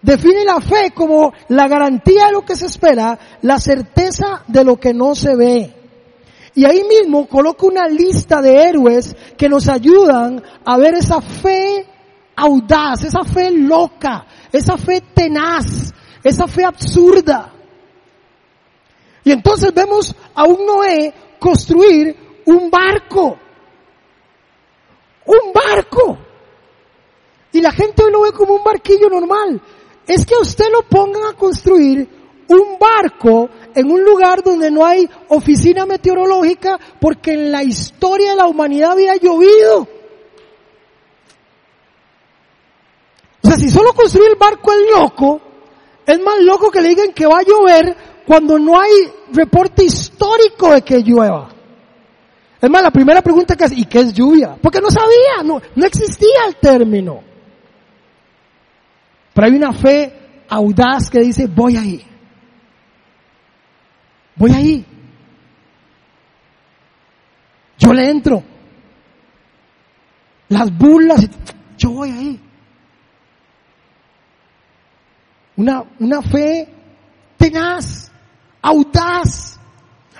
define la fe como la garantía de lo que se espera, la certeza de lo que no se ve. Y ahí mismo coloca una lista de héroes que nos ayudan a ver esa fe audaz, esa fe loca, esa fe tenaz, esa fe absurda. Y entonces vemos a un Noé construir un barco. Un barco. Y la gente hoy lo ve como un barquillo normal. Es que usted lo pongan a construir un barco en un lugar donde no hay oficina meteorológica porque en la historia de la humanidad había llovido. O sea, si solo construir el barco es loco, es más loco que le digan que va a llover cuando no hay reporte histórico de que llueva. Es más, la primera pregunta que es, ¿y qué es lluvia? Porque no sabía, no existía el término. Pero hay una fe audaz que dice, voy ahí. Voy ahí. Yo le entro. Las burlas, yo voy ahí. Una, una fe tenaz, audaz.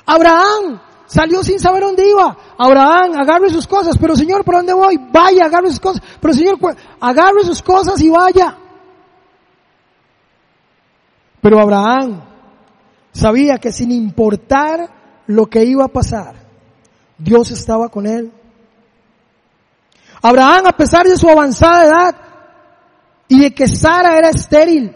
Abraham salió sin saber dónde iba. Abraham, agarre sus cosas, pero Señor, ¿por dónde voy? Vaya, agarre sus cosas. Pero Señor, agarre sus cosas y vaya. Pero Abraham sabía que sin importar lo que iba a pasar, Dios estaba con él. Abraham, a pesar de su avanzada edad y de que Sara era estéril,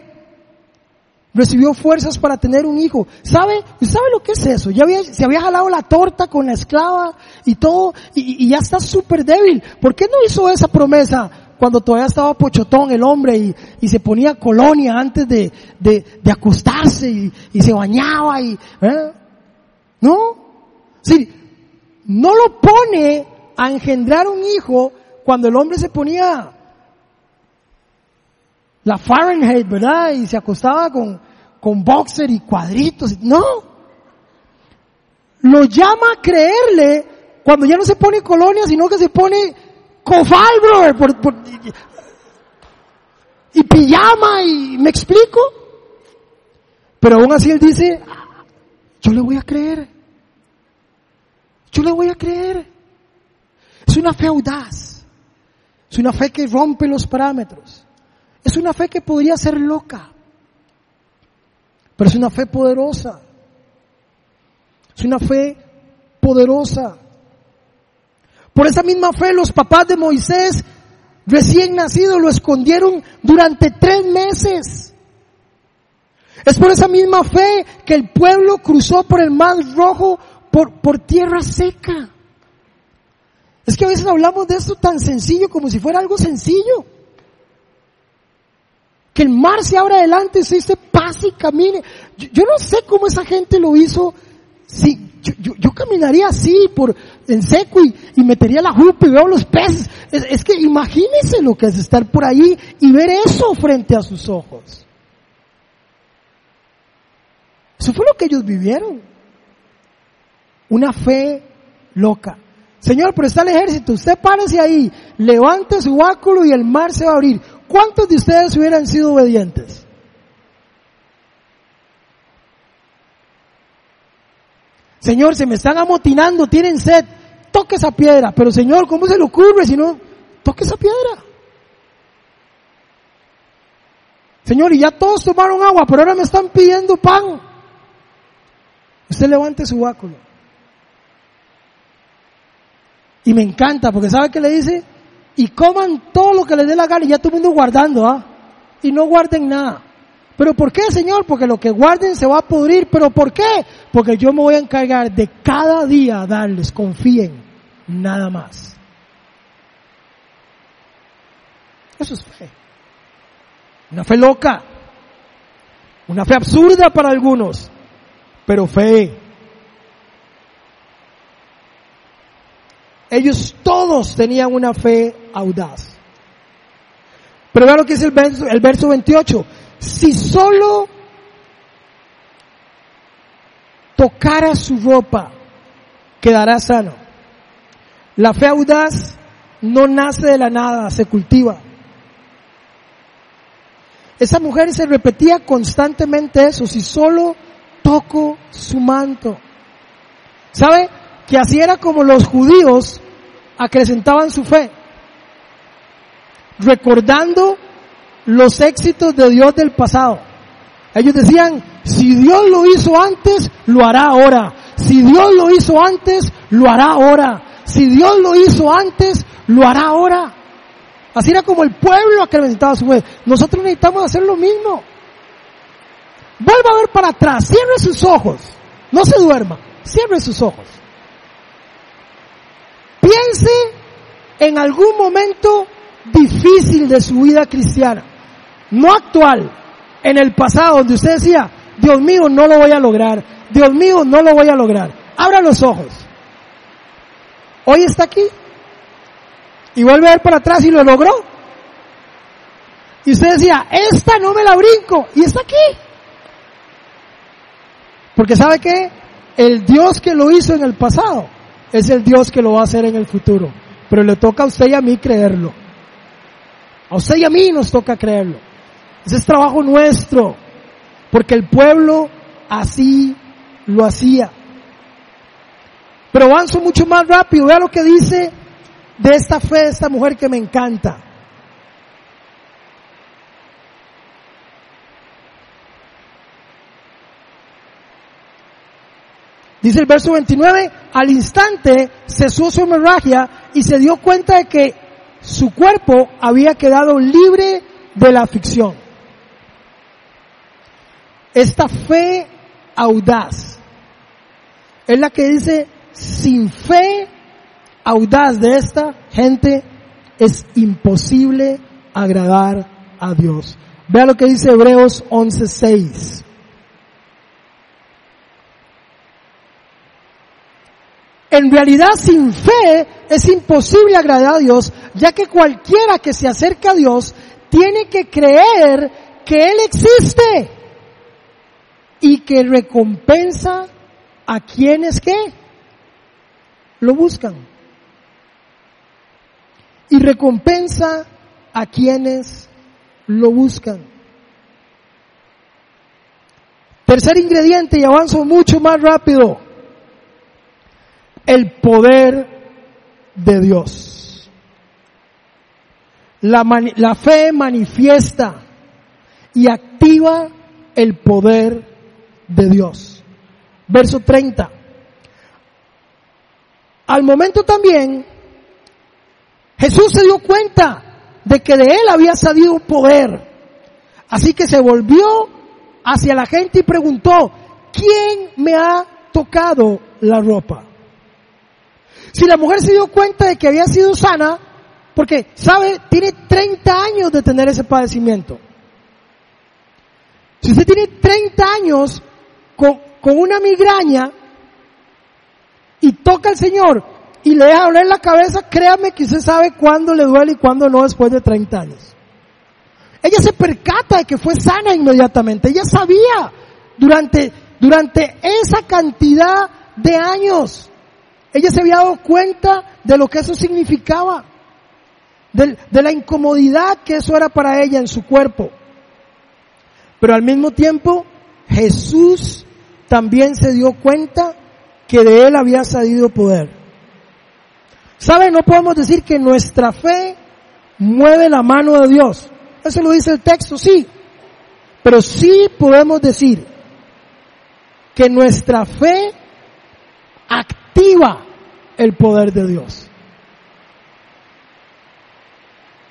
recibió fuerzas para tener un hijo. ¿Sabe? ¿Sabe lo que es eso? Ya había, se había jalado la torta con la esclava y todo, y, ya está súper débil. ¿Por qué no hizo esa promesa cuando todavía estaba pochotón el hombre y, se ponía colonia antes de, de, acostarse y, y, se bañaba y, ¿eh? ¿no? Sí, no lo pone a engendrar un hijo cuando el hombre se ponía la Fahrenheit, ¿verdad? Y se acostaba con, con boxer y cuadritos. No. Lo llama a creerle cuando ya no se pone colonia, sino que se pone cofal, brother, y pijama, y me explico. Pero aún así él dice, yo le voy a creer. Yo le voy a creer. Es una fe audaz. Es una fe que rompe los parámetros. Es una fe que podría ser loca, pero es una fe poderosa. Es una fe poderosa. Por esa misma fe los papás de Moisés recién nacido lo escondieron durante tres meses. Es por esa misma fe que el pueblo cruzó por el mar rojo por, por tierra seca. Es que a veces hablamos de esto tan sencillo como si fuera algo sencillo. Que el mar se abra adelante, se dice paz y camine. Yo, no sé cómo esa gente lo hizo. Sí, yo, caminaría así por en seco y, metería la jupa y veo los peces. Es, es, que imagínense lo que es estar por ahí y ver eso frente a sus ojos. Eso fue lo que ellos vivieron. Una fe loca. Señor, pero está el ejército, usted párese ahí, levante su báculo y el mar se va a abrir. ¿Cuántos de ustedes hubieran sido obedientes? Señor, se me están amotinando, tienen sed, toque esa piedra. Pero Señor, ¿cómo se le ocurre si no? Toque esa piedra. Señor, y ya todos tomaron agua, pero ahora me están pidiendo pan. Usted levante su báculo. Y me encanta, porque ¿sabe qué le dice? y coman todo lo que les dé la gana y ya todo el mundo guardando, ¿ah? Y no guarden nada. ¿Pero por qué, Señor? Porque lo que guarden se va a pudrir. ¿Pero por qué? Porque yo me voy a encargar de cada día darles, confíen, nada más. Eso es fe. Una fe loca. Una fe absurda para algunos. Pero fe. Ellos todos tenían una fe audaz. Pero vean lo que dice el verso, el verso 28. Si solo tocara su ropa, quedará sano. La fe audaz no nace de la nada, se cultiva. Esa mujer se repetía constantemente eso, si solo toco su manto. ¿Sabe? Que así era como los judíos acrecentaban su fe, recordando los éxitos de Dios del pasado. Ellos decían, si Dios lo hizo antes, lo hará ahora. Si Dios lo hizo antes, lo hará ahora. Si Dios lo hizo antes, lo hará ahora. Así era como el pueblo acreditaba su vez. Nosotros necesitamos hacer lo mismo. Vuelva a ver para atrás, cierre sus ojos. No se duerma, cierre sus ojos. Piense en algún momento difícil de su vida cristiana, no actual, en el pasado, donde usted decía, Dios mío, no lo voy a lograr, Dios mío, no lo voy a lograr. Abra los ojos. Hoy está aquí. Y vuelve a ver para atrás y lo logró. Y usted decía, esta no me la brinco. Y está aquí. Porque sabe que el Dios que lo hizo en el pasado es el Dios que lo va a hacer en el futuro. Pero le toca a usted y a mí creerlo. A usted y a mí nos toca creerlo. Ese es trabajo nuestro. Porque el pueblo así lo hacía. Pero avanzo mucho más rápido. Vea lo que dice de esta fe de esta mujer que me encanta. Dice el verso 29, al instante cesó su hemorragia y se dio cuenta de que su cuerpo había quedado libre de la aflicción. Esta fe audaz es la que dice, sin fe audaz de esta gente es imposible agradar a Dios. Vea lo que dice Hebreos 11:6. En realidad sin fe es imposible agradar a Dios, ya que cualquiera que se acerca a Dios tiene que creer que Él existe y que recompensa a quienes lo buscan. Y recompensa a quienes lo buscan. Tercer ingrediente, y avanzo mucho más rápido el poder de Dios. La, la, fe manifiesta y activa el poder de Dios. Verso 30. Al momento también, Jesús se dio cuenta de que de él había salido poder. Así que se volvió hacia la gente y preguntó, ¿quién me ha tocado la ropa? Si la mujer se dio cuenta de que había sido sana, porque, sabe, tiene 30 años de tener ese padecimiento. Si usted tiene 30 años con, una migraña y toca al Señor y le deja doler la cabeza, créame que usted sabe cuándo le duele y cuándo no después de 30 años. Ella se percata de que fue sana inmediatamente. Ella sabía durante, durante esa cantidad de años. Ella se había dado cuenta de lo que eso significaba, de, de, la incomodidad que eso era para ella en su cuerpo. Pero al mismo tiempo, Jesús también se dio cuenta que de él había salido poder. ¿Sabe? No podemos decir que nuestra fe mueve la mano de Dios. Eso lo dice el texto, sí. Pero sí podemos decir que nuestra fe activa el poder de Dios.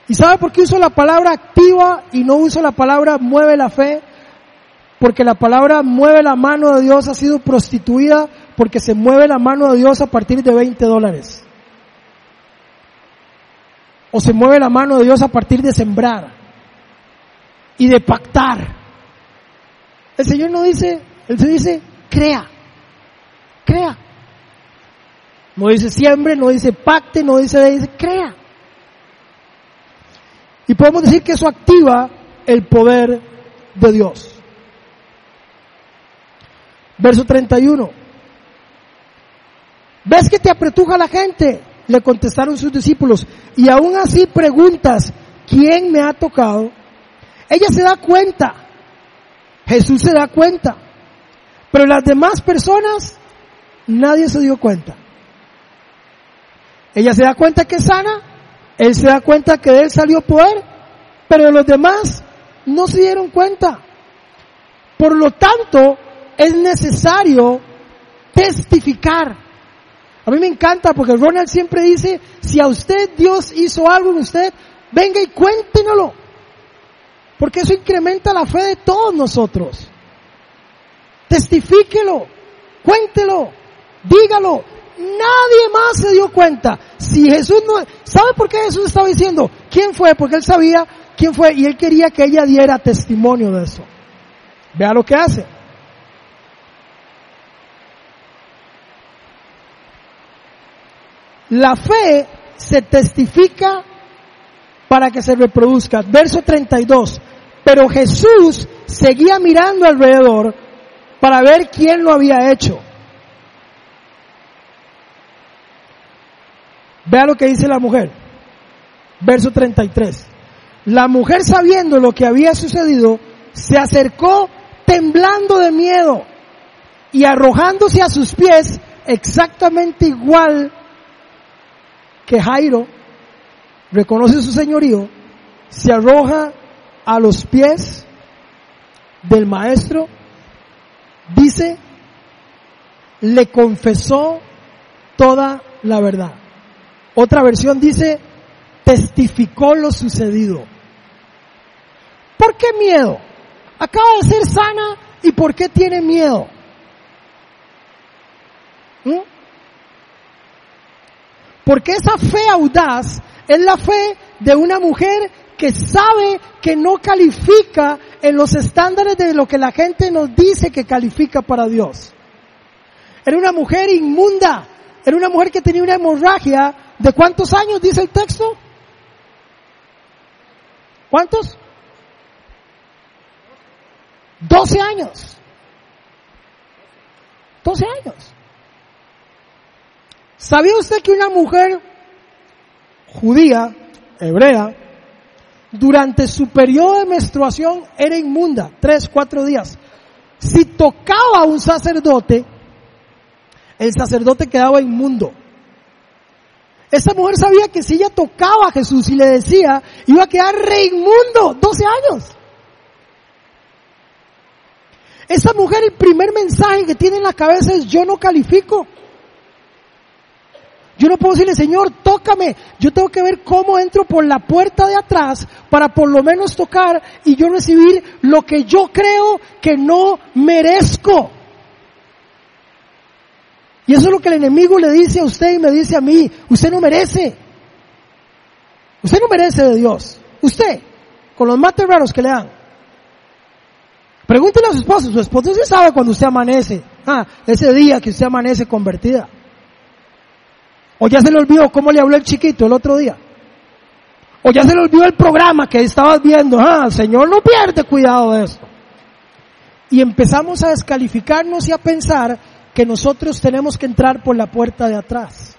¿Y sabe por qué uso la palabra activa y no uso la palabra mueve la fe? Porque la palabra mueve la mano de Dios ha sido prostituida porque se mueve la mano de Dios a partir de 20 dólares. O se mueve la mano de Dios a partir de sembrar y de pactar. El Señor no dice, Él se dice, crea, crea. No dice siembre, no dice pacte, no dice, dice crea. Y podemos decir que eso activa el poder de Dios. Verso 31. ¿Ves que te apretuja la gente? Le contestaron sus discípulos. Y aún así preguntas, ¿quién me ha tocado? Ella se da cuenta. Jesús se da cuenta. Pero las demás personas, nadie se dio cuenta. Ella se da cuenta que es sana, él se da cuenta que de él salió poder, pero los demás no se dieron cuenta. Por lo tanto, es necesario testificar. A mí me encanta porque Ronald siempre dice, si a usted Dios hizo algo en usted, venga y cuéntenlo. Porque eso incrementa la fe de todos nosotros. Testifíquelo, cuéntelo, dígalo. Nadie más se dio cuenta. Si Jesús no, ¿sabe por qué Jesús estaba diciendo? ¿Quién fue? Porque él sabía quién fue y él quería que ella diera testimonio de eso. Vea lo que hace. La fe se testifica para que se reproduzca. Verso 32. Pero Jesús seguía mirando alrededor para ver quién lo había hecho. Vea lo que dice la mujer. Verso 33. La mujer sabiendo lo que había sucedido, se acercó temblando de miedo y arrojándose a sus pies exactamente igual que Jairo reconoce su señorío, se arroja a los pies del maestro, dice, le confesó toda la verdad. Otra versión dice, testificó lo sucedido. ¿Por qué miedo? Acaba de ser sana y ¿por qué tiene miedo? ¿Mm? Porque esa fe audaz es la fe de una mujer que sabe que no califica en los estándares de lo que la gente nos dice que califica para Dios. Era una mujer inmunda, era una mujer que tenía una hemorragia. ¿De cuántos años dice el texto? ¿Cuántos? 12 años. 12 años. ¿Sabía usted que una mujer judía, hebrea, durante su periodo de menstruación era inmunda, tres, cuatro días? Si tocaba a un sacerdote, el sacerdote quedaba inmundo. Esa mujer sabía que si ella tocaba a Jesús y le decía, iba a quedar re inmundo, 12 años. Esa mujer el primer mensaje que tiene en la cabeza es yo no califico. Yo no puedo decirle, Señor, tócame. Yo tengo que ver cómo entro por la puerta de atrás para por lo menos tocar y yo recibir lo que yo creo que no merezco. Y eso es lo que el enemigo le dice a usted y me dice a mí. Usted no merece. Usted no merece de Dios. Usted, con los mates raros que le dan. Pregúntele a su esposo. Su esposo sí sabe cuando usted amanece. Ah, ese día que usted amanece convertida. O ya se le olvidó cómo le habló el chiquito el otro día. O ya se le olvidó el programa que estabas viendo. Ah, Señor no pierde cuidado de eso. Y empezamos a descalificarnos y a pensar que nosotros tenemos que entrar por la puerta de atrás.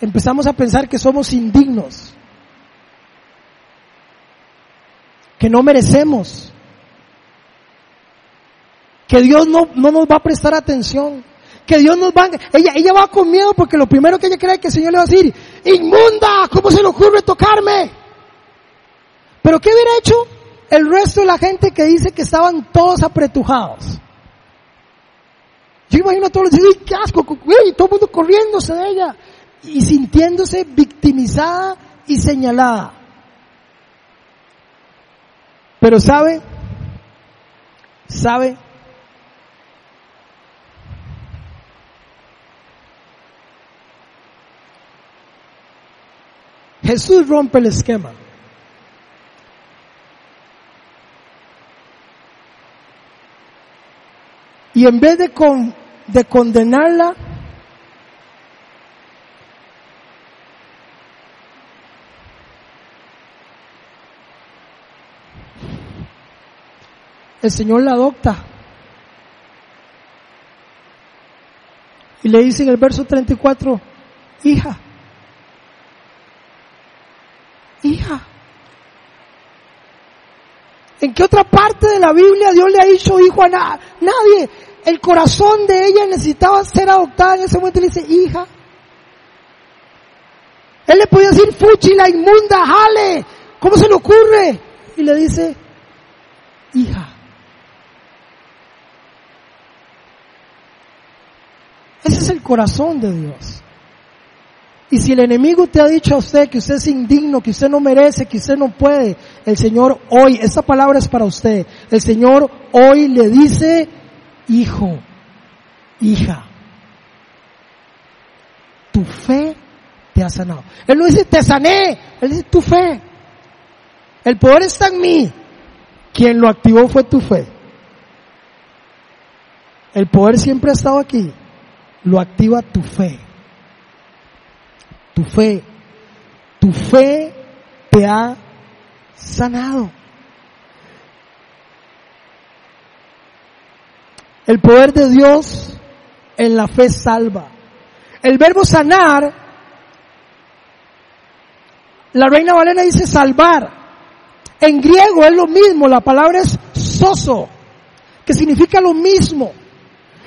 Empezamos a pensar que somos indignos, que no merecemos, que Dios no, no nos va a prestar atención, que Dios nos va, ella, ella va con miedo porque lo primero que ella cree que el Señor le va a decir, inmunda, ¿cómo se le ocurre tocarme? Pero ¿qué hubiera hecho el resto de la gente que dice que estaban todos apretujados? Yo imagino a todos los uy, qué asco, uy, todo el mundo corriéndose de ella y sintiéndose victimizada y señalada. Pero sabe, sabe Jesús rompe el esquema. Y en vez de, con, de condenarla, el Señor la adopta. Y le dice en el verso 34, hija. ¿En qué otra parte de la Biblia Dios le ha dicho hijo a nadie? El corazón de ella necesitaba ser adoptada en ese momento y le dice, hija. Él le podía decir, fuchi, la inmunda, jale, ¿cómo se le ocurre? Y le dice, hija. Ese es el corazón de Dios. Y si el enemigo te ha dicho a usted que usted es indigno, que usted no merece, que usted no puede, el Señor hoy, esta palabra es para usted, el Señor hoy le dice, hijo, hija, tu fe te ha sanado. Él no dice, te sané, él dice, tu fe. El poder está en mí. Quien lo activó fue tu fe. El poder siempre ha estado aquí. Lo activa tu fe. Tu fe. Tu fe te ha sanado. El poder de Dios en la fe salva. El verbo sanar, la reina Valena dice salvar. En griego es lo mismo, la palabra es soso, que significa lo mismo.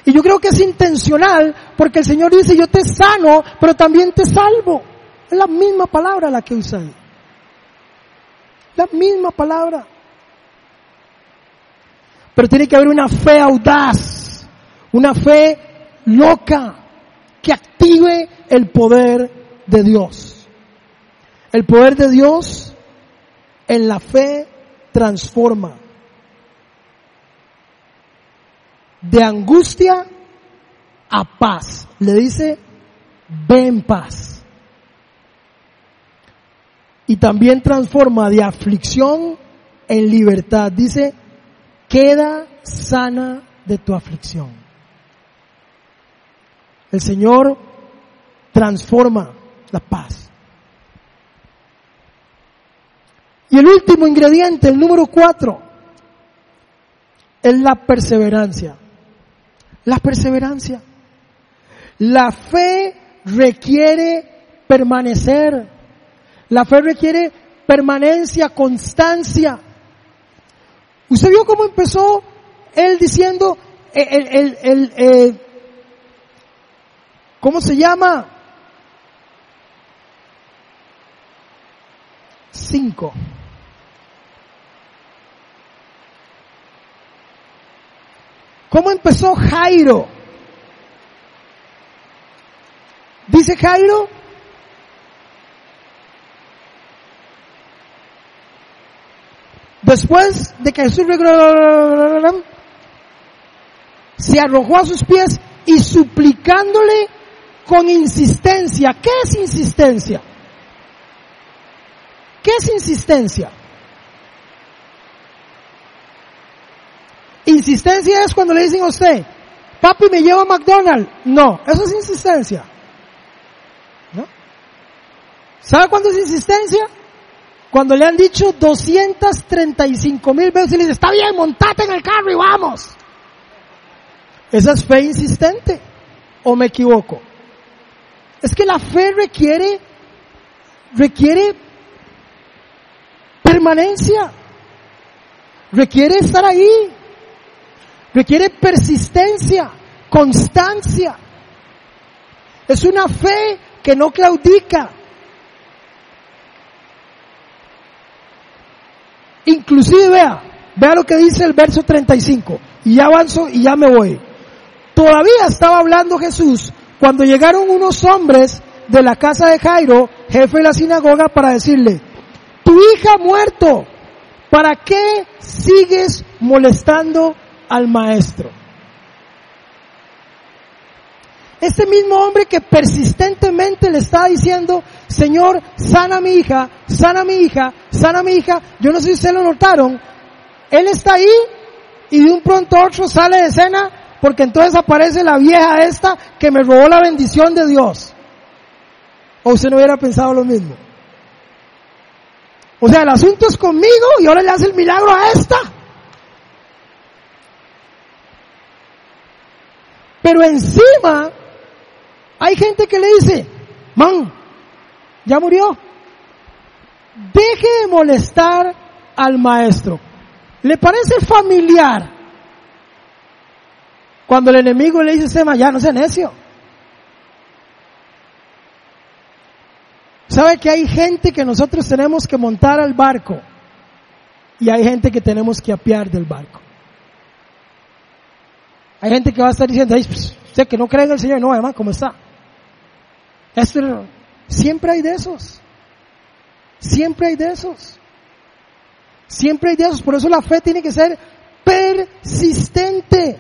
Y yo creo que es intencional porque el Señor dice, yo te sano, pero también te salvo. Es la misma palabra la que usa ahí. La misma palabra. Pero tiene que haber una fe audaz, una fe loca, que active el poder de Dios. El poder de Dios en la fe transforma. De angustia a paz. Le dice, ven paz. Y también transforma de aflicción en libertad. Dice, queda sana de tu aflicción. El Señor transforma la paz. Y el último ingrediente, el número cuatro, es la perseverancia. La perseverancia. La fe requiere permanecer. La fe requiere permanencia, constancia. Usted vio cómo empezó él diciendo, el, el, el, eh, ¿cómo se llama? Cinco. ¿Cómo empezó Jairo? Dice Jairo, después de que Jesús se arrojó a sus pies y suplicándole con insistencia. ¿Qué es insistencia? ¿Qué es insistencia? Insistencia es cuando le dicen a usted, papi me lleva a McDonald's. No, eso es insistencia. ¿No? ¿Sabe cuándo es insistencia? Cuando le han dicho 235 mil veces y le dice, está bien, montate en el carro y vamos. Esa es fe insistente. ¿O me equivoco? Es que la fe requiere, requiere permanencia. Requiere estar ahí. Requiere persistencia, constancia. Es una fe que no claudica. Inclusive vea, vea lo que dice el verso 35. Y ya avanzo y ya me voy. Todavía estaba hablando Jesús cuando llegaron unos hombres de la casa de Jairo, jefe de la sinagoga, para decirle, tu hija ha muerto, ¿para qué sigues molestando al maestro? Este mismo hombre que persistentemente le estaba diciendo, Señor, sana mi hija, sana mi hija, sana mi hija, yo no sé si se lo notaron, él está ahí y de un pronto otro sale de escena porque entonces aparece la vieja esta que me robó la bendición de Dios. O usted no hubiera pensado lo mismo. O sea, el asunto es conmigo y ahora le hace el milagro a esta. Pero encima hay gente que le dice, man, ya murió. Deje de molestar al maestro. ¿Le parece familiar cuando el enemigo le dice, Sema, ya no sea necio? ¿Sabe que hay gente que nosotros tenemos que montar al barco y hay gente que tenemos que apiar del barco? Hay gente que va a estar diciendo, Ay, pues, Usted que no cree en el Señor, no, además, ¿cómo está? Esto, siempre hay de esos. Siempre hay de esos. Siempre hay de esos. Por eso la fe tiene que ser persistente.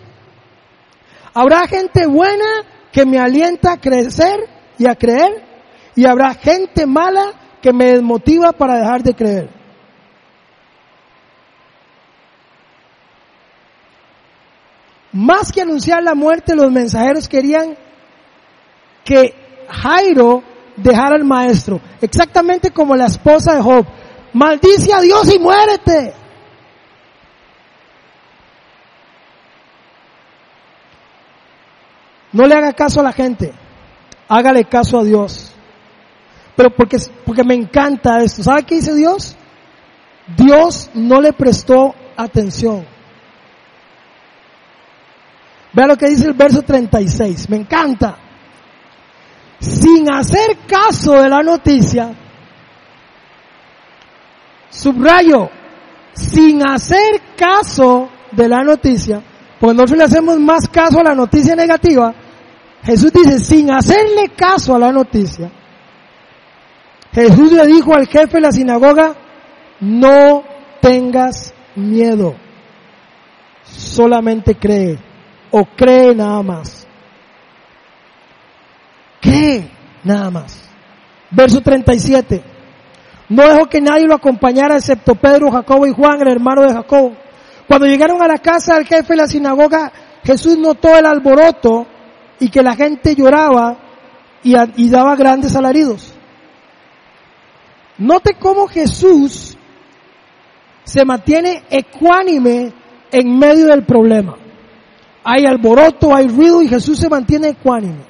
Habrá gente buena que me alienta a crecer y a creer. Y habrá gente mala que me desmotiva para dejar de creer. Más que anunciar la muerte, los mensajeros querían que Jairo dejara al maestro. Exactamente como la esposa de Job. Maldice a Dios y muérete. No le haga caso a la gente. Hágale caso a Dios. Pero porque, porque me encanta esto. ¿Sabe qué dice Dios? Dios no le prestó atención. Vea lo que dice el verso 36. Me encanta. Sin hacer caso de la noticia, subrayo, sin hacer caso de la noticia, porque nosotros le hacemos más caso a la noticia negativa, Jesús dice, sin hacerle caso a la noticia, Jesús le dijo al jefe de la sinagoga, no tengas miedo, solamente cree, o cree nada más. Cree nada más. Verso 37. No dejó que nadie lo acompañara excepto Pedro, Jacobo y Juan, el hermano de Jacobo. Cuando llegaron a la casa del jefe de la sinagoga, Jesús notó el alboroto y que la gente lloraba y, y daba grandes alaridos. Note cómo Jesús se mantiene ecuánime en medio del problema. Hay alboroto, hay ruido y Jesús se mantiene ecuánime.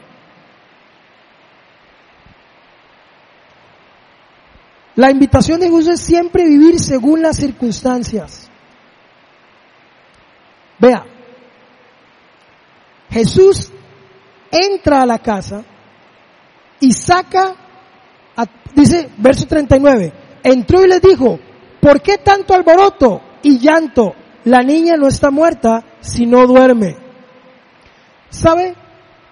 La invitación de Jesús es siempre vivir según las circunstancias. Vea, Jesús entra a la casa y saca, dice verso 39, entró y les dijo, ¿por qué tanto alboroto y llanto? La niña no está muerta, sino duerme. ¿Sabe?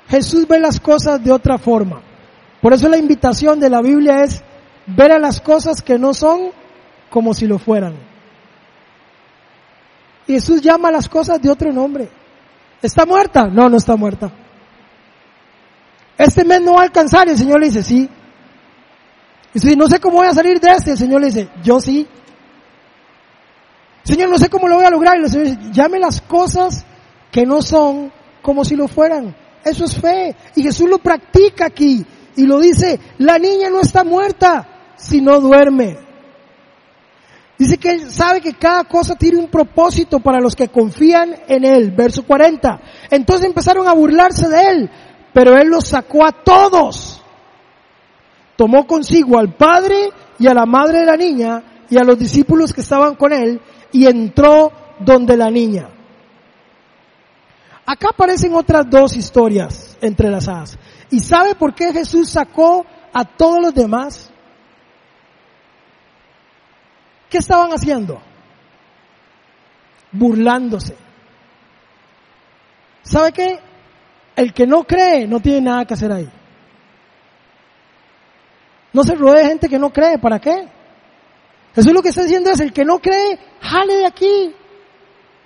Jesús ve las cosas de otra forma. Por eso la invitación de la Biblia es ver a las cosas que no son como si lo fueran. Jesús llama a las cosas de otro nombre. ¿Está muerta? No, no está muerta. Este mes no va a alcanzar el Señor le dice, sí. Y si no sé cómo voy a salir de este, el Señor le dice, yo sí. Señor, no sé cómo lo voy a lograr. Y el Señor dice, llame las cosas que no son como si lo fueran. Eso es fe. Y Jesús lo practica aquí. Y lo dice, la niña no está muerta, si no duerme. Dice que él sabe que cada cosa tiene un propósito para los que confían en él. Verso 40. Entonces empezaron a burlarse de él, pero él los sacó a todos. Tomó consigo al padre y a la madre de la niña y a los discípulos que estaban con él y entró donde la niña. Acá aparecen otras dos historias entrelazadas. ¿Y sabe por qué Jesús sacó a todos los demás? ¿Qué estaban haciendo? Burlándose. ¿Sabe qué? El que no cree no tiene nada que hacer ahí. No se rodee de gente que no cree. ¿Para qué? Jesús lo que está diciendo es, el que no cree, jale de aquí.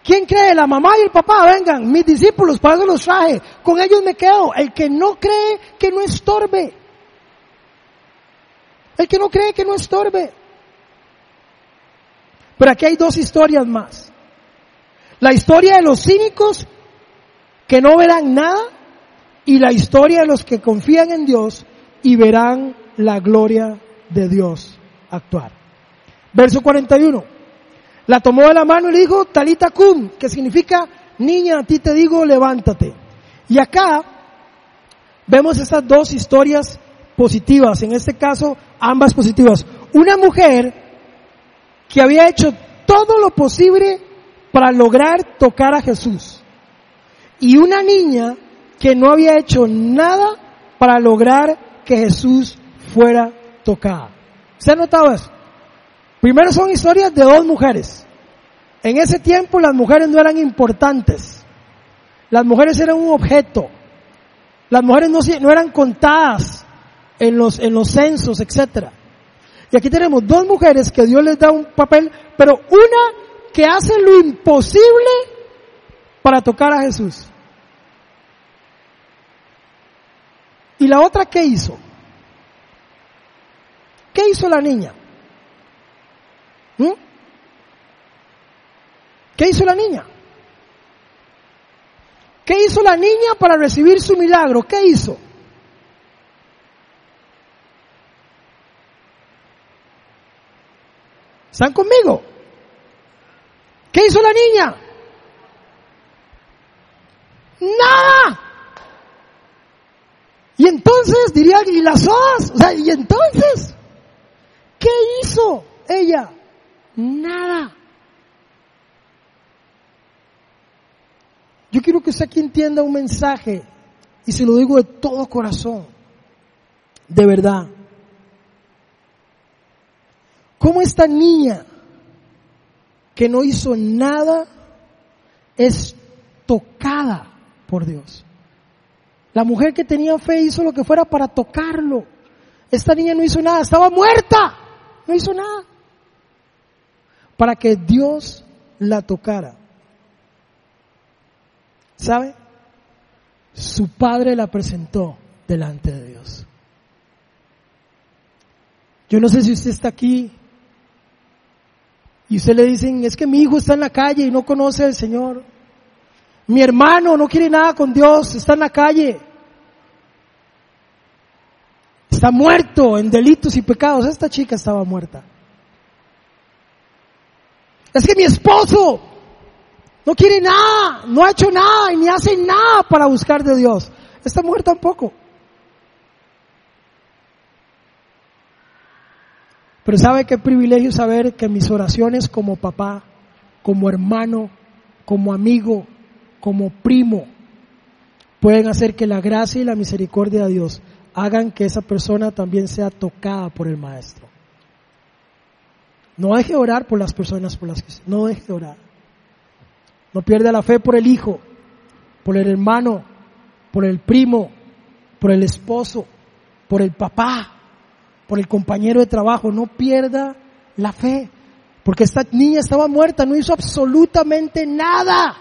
¿Quién cree? La mamá y el papá, vengan, mis discípulos, para eso los traje. Con ellos me quedo. El que no cree, que no estorbe. El que no cree, que no estorbe. Pero aquí hay dos historias más. La historia de los cínicos que no verán nada y la historia de los que confían en Dios y verán la gloria de Dios actuar. Verso 41. La tomó de la mano y le dijo, Talita cum, que significa, niña, a ti te digo, levántate. Y acá vemos estas dos historias positivas, en este caso ambas positivas. Una mujer que había hecho todo lo posible para lograr tocar a Jesús. Y una niña que no había hecho nada para lograr que Jesús fuera tocada. ¿Se ha notado eso? Primero son historias de dos mujeres. En ese tiempo las mujeres no eran importantes. Las mujeres eran un objeto. Las mujeres no, eran contadas en los, en los censos, etcétera. Y aquí tenemos dos mujeres que Dios les da un papel, pero una que hace lo imposible para tocar a Jesús. ¿Y la otra qué hizo? ¿Qué hizo la niña? ¿Mm? ¿Qué hizo la niña? ¿Qué hizo la niña para recibir su milagro? ¿Qué hizo? ¿Están conmigo? ¿Qué hizo la niña? Nada. Y entonces diría, ¿y las hojas? O sea, ¿y entonces? ¿Qué hizo ella? Nada. Yo quiero que usted aquí entienda un mensaje y se lo digo de todo corazón, de verdad. ¿Cómo esta niña que no hizo nada es tocada por Dios? La mujer que tenía fe hizo lo que fuera para tocarlo. Esta niña no hizo nada, estaba muerta, no hizo nada. Para que Dios la tocara. ¿Sabe? Su padre la presentó delante de Dios. Yo no sé si usted está aquí y usted le dicen, es que mi hijo está en la calle y no conoce al Señor. Mi hermano no quiere nada con Dios, está en la calle. Está muerto en delitos y pecados. Esta chica estaba muerta. Es que mi esposo no quiere nada, no ha hecho nada y ni hace nada para buscar de Dios. Esta mujer tampoco. Pero sabe qué privilegio saber que mis oraciones como papá, como hermano, como amigo, como primo, pueden hacer que la gracia y la misericordia de Dios hagan que esa persona también sea tocada por el Maestro. No deje de orar por las personas por las que no deje de orar. No pierda la fe por el hijo, por el hermano, por el primo, por el esposo, por el papá, por el compañero de trabajo. No pierda la fe, porque esta niña estaba muerta, no hizo absolutamente nada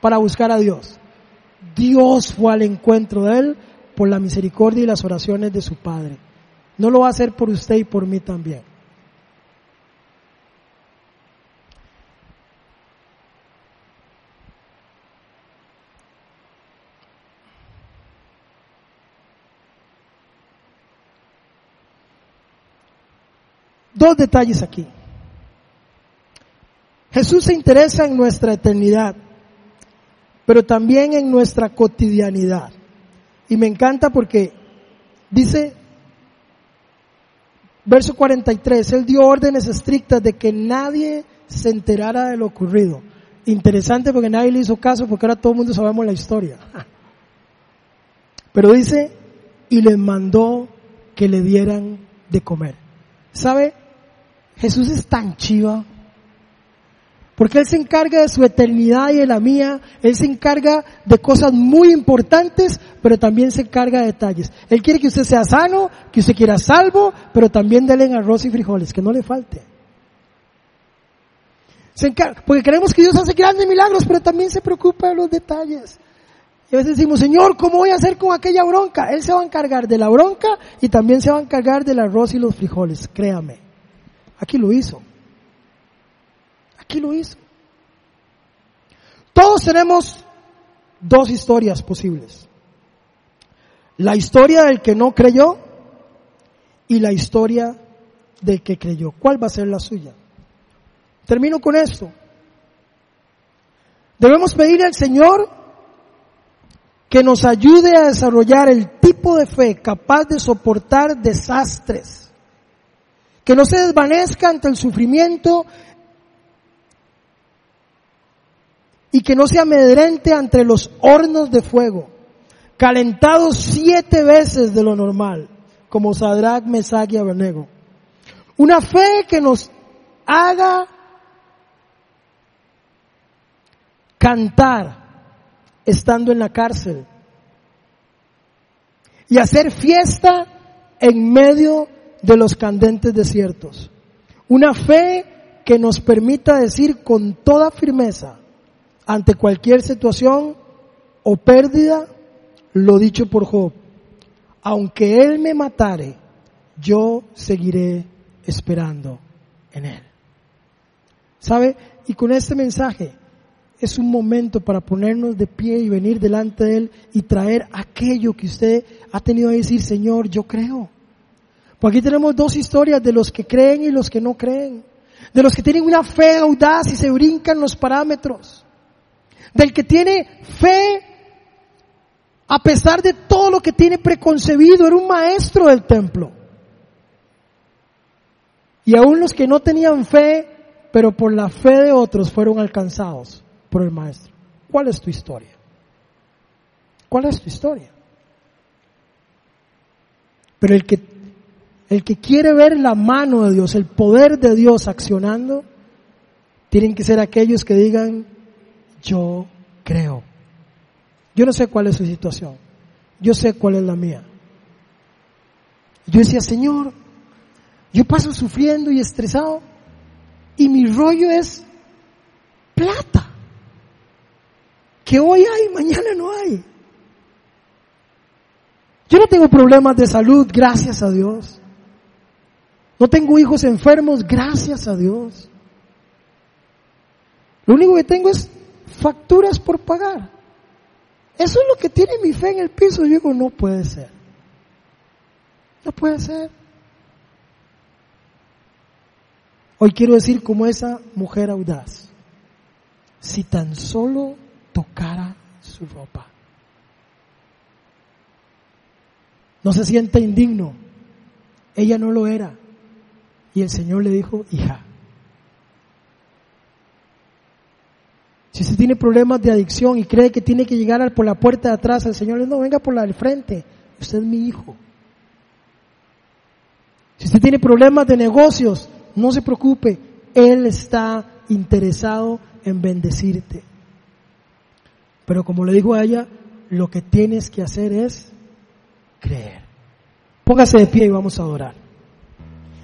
para buscar a Dios. Dios fue al encuentro de él por la misericordia y las oraciones de su Padre. No lo va a hacer por usted y por mí también. Dos detalles aquí. Jesús se interesa en nuestra eternidad, pero también en nuestra cotidianidad. Y me encanta porque dice, verso 43, Él dio órdenes estrictas de que nadie se enterara de lo ocurrido. Interesante porque nadie le hizo caso porque ahora todo el mundo sabemos la historia. Pero dice, y les mandó que le dieran de comer. ¿Sabe? Jesús es tan chiva. Porque Él se encarga de su eternidad y de la mía. Él se encarga de cosas muy importantes, pero también se encarga de detalles. Él quiere que usted sea sano, que usted quiera salvo, pero también denle arroz y frijoles, que no le falte. Se encarga, porque creemos que Dios hace grandes milagros, pero también se preocupa de los detalles. Y a veces decimos, Señor, ¿cómo voy a hacer con aquella bronca? Él se va a encargar de la bronca y también se va a encargar del arroz y los frijoles, créame. Aquí lo hizo. Aquí lo hizo. Todos tenemos dos historias posibles. La historia del que no creyó y la historia del que creyó. ¿Cuál va a ser la suya? Termino con esto. Debemos pedirle al Señor que nos ayude a desarrollar el tipo de fe capaz de soportar desastres, que no se desvanezca ante el sufrimiento y que no se amedrente ante los hornos de fuego, calentados siete veces de lo normal, como Sadrach, Mesach y Abednego. Una fe que nos haga cantar estando en la cárcel. y hacer fiesta en medio de los candentes desiertos. Una fe que nos permita decir con toda firmeza ante cualquier situación o pérdida lo dicho por Job. Aunque Él me matare, yo seguiré esperando en Él. ¿Sabe? Y con este mensaje es un momento para ponernos de pie y venir delante de Él y traer aquello que usted ha tenido que decir, Señor, yo creo. Porque aquí tenemos dos historias de los que creen y los que no creen. De los que tienen una fe audaz y se brincan los parámetros. Del que tiene fe a pesar de todo lo que tiene preconcebido. Era un maestro del templo. Y aún los que no tenían fe, pero por la fe de otros fueron alcanzados por el maestro. ¿Cuál es tu historia? ¿Cuál es tu historia? Pero el que el que quiere ver la mano de Dios, el poder de Dios accionando, tienen que ser aquellos que digan, yo creo. Yo no sé cuál es su situación, yo sé cuál es la mía. Yo decía, Señor, yo paso sufriendo y estresado y mi rollo es plata, que hoy hay, mañana no hay. Yo no tengo problemas de salud, gracias a Dios. No tengo hijos enfermos, gracias a Dios. Lo único que tengo es facturas por pagar. Eso es lo que tiene mi fe en el piso. Yo digo, no puede ser. No puede ser. Hoy quiero decir como esa mujer audaz, si tan solo tocara su ropa. No se sienta indigno. Ella no lo era. Y el Señor le dijo, hija, si usted tiene problemas de adicción y cree que tiene que llegar por la puerta de atrás, el Señor le dijo, no, venga por la del frente, usted es mi hijo. Si usted tiene problemas de negocios, no se preocupe, Él está interesado en bendecirte. Pero como le digo a ella, lo que tienes que hacer es creer. Póngase de pie y vamos a adorar.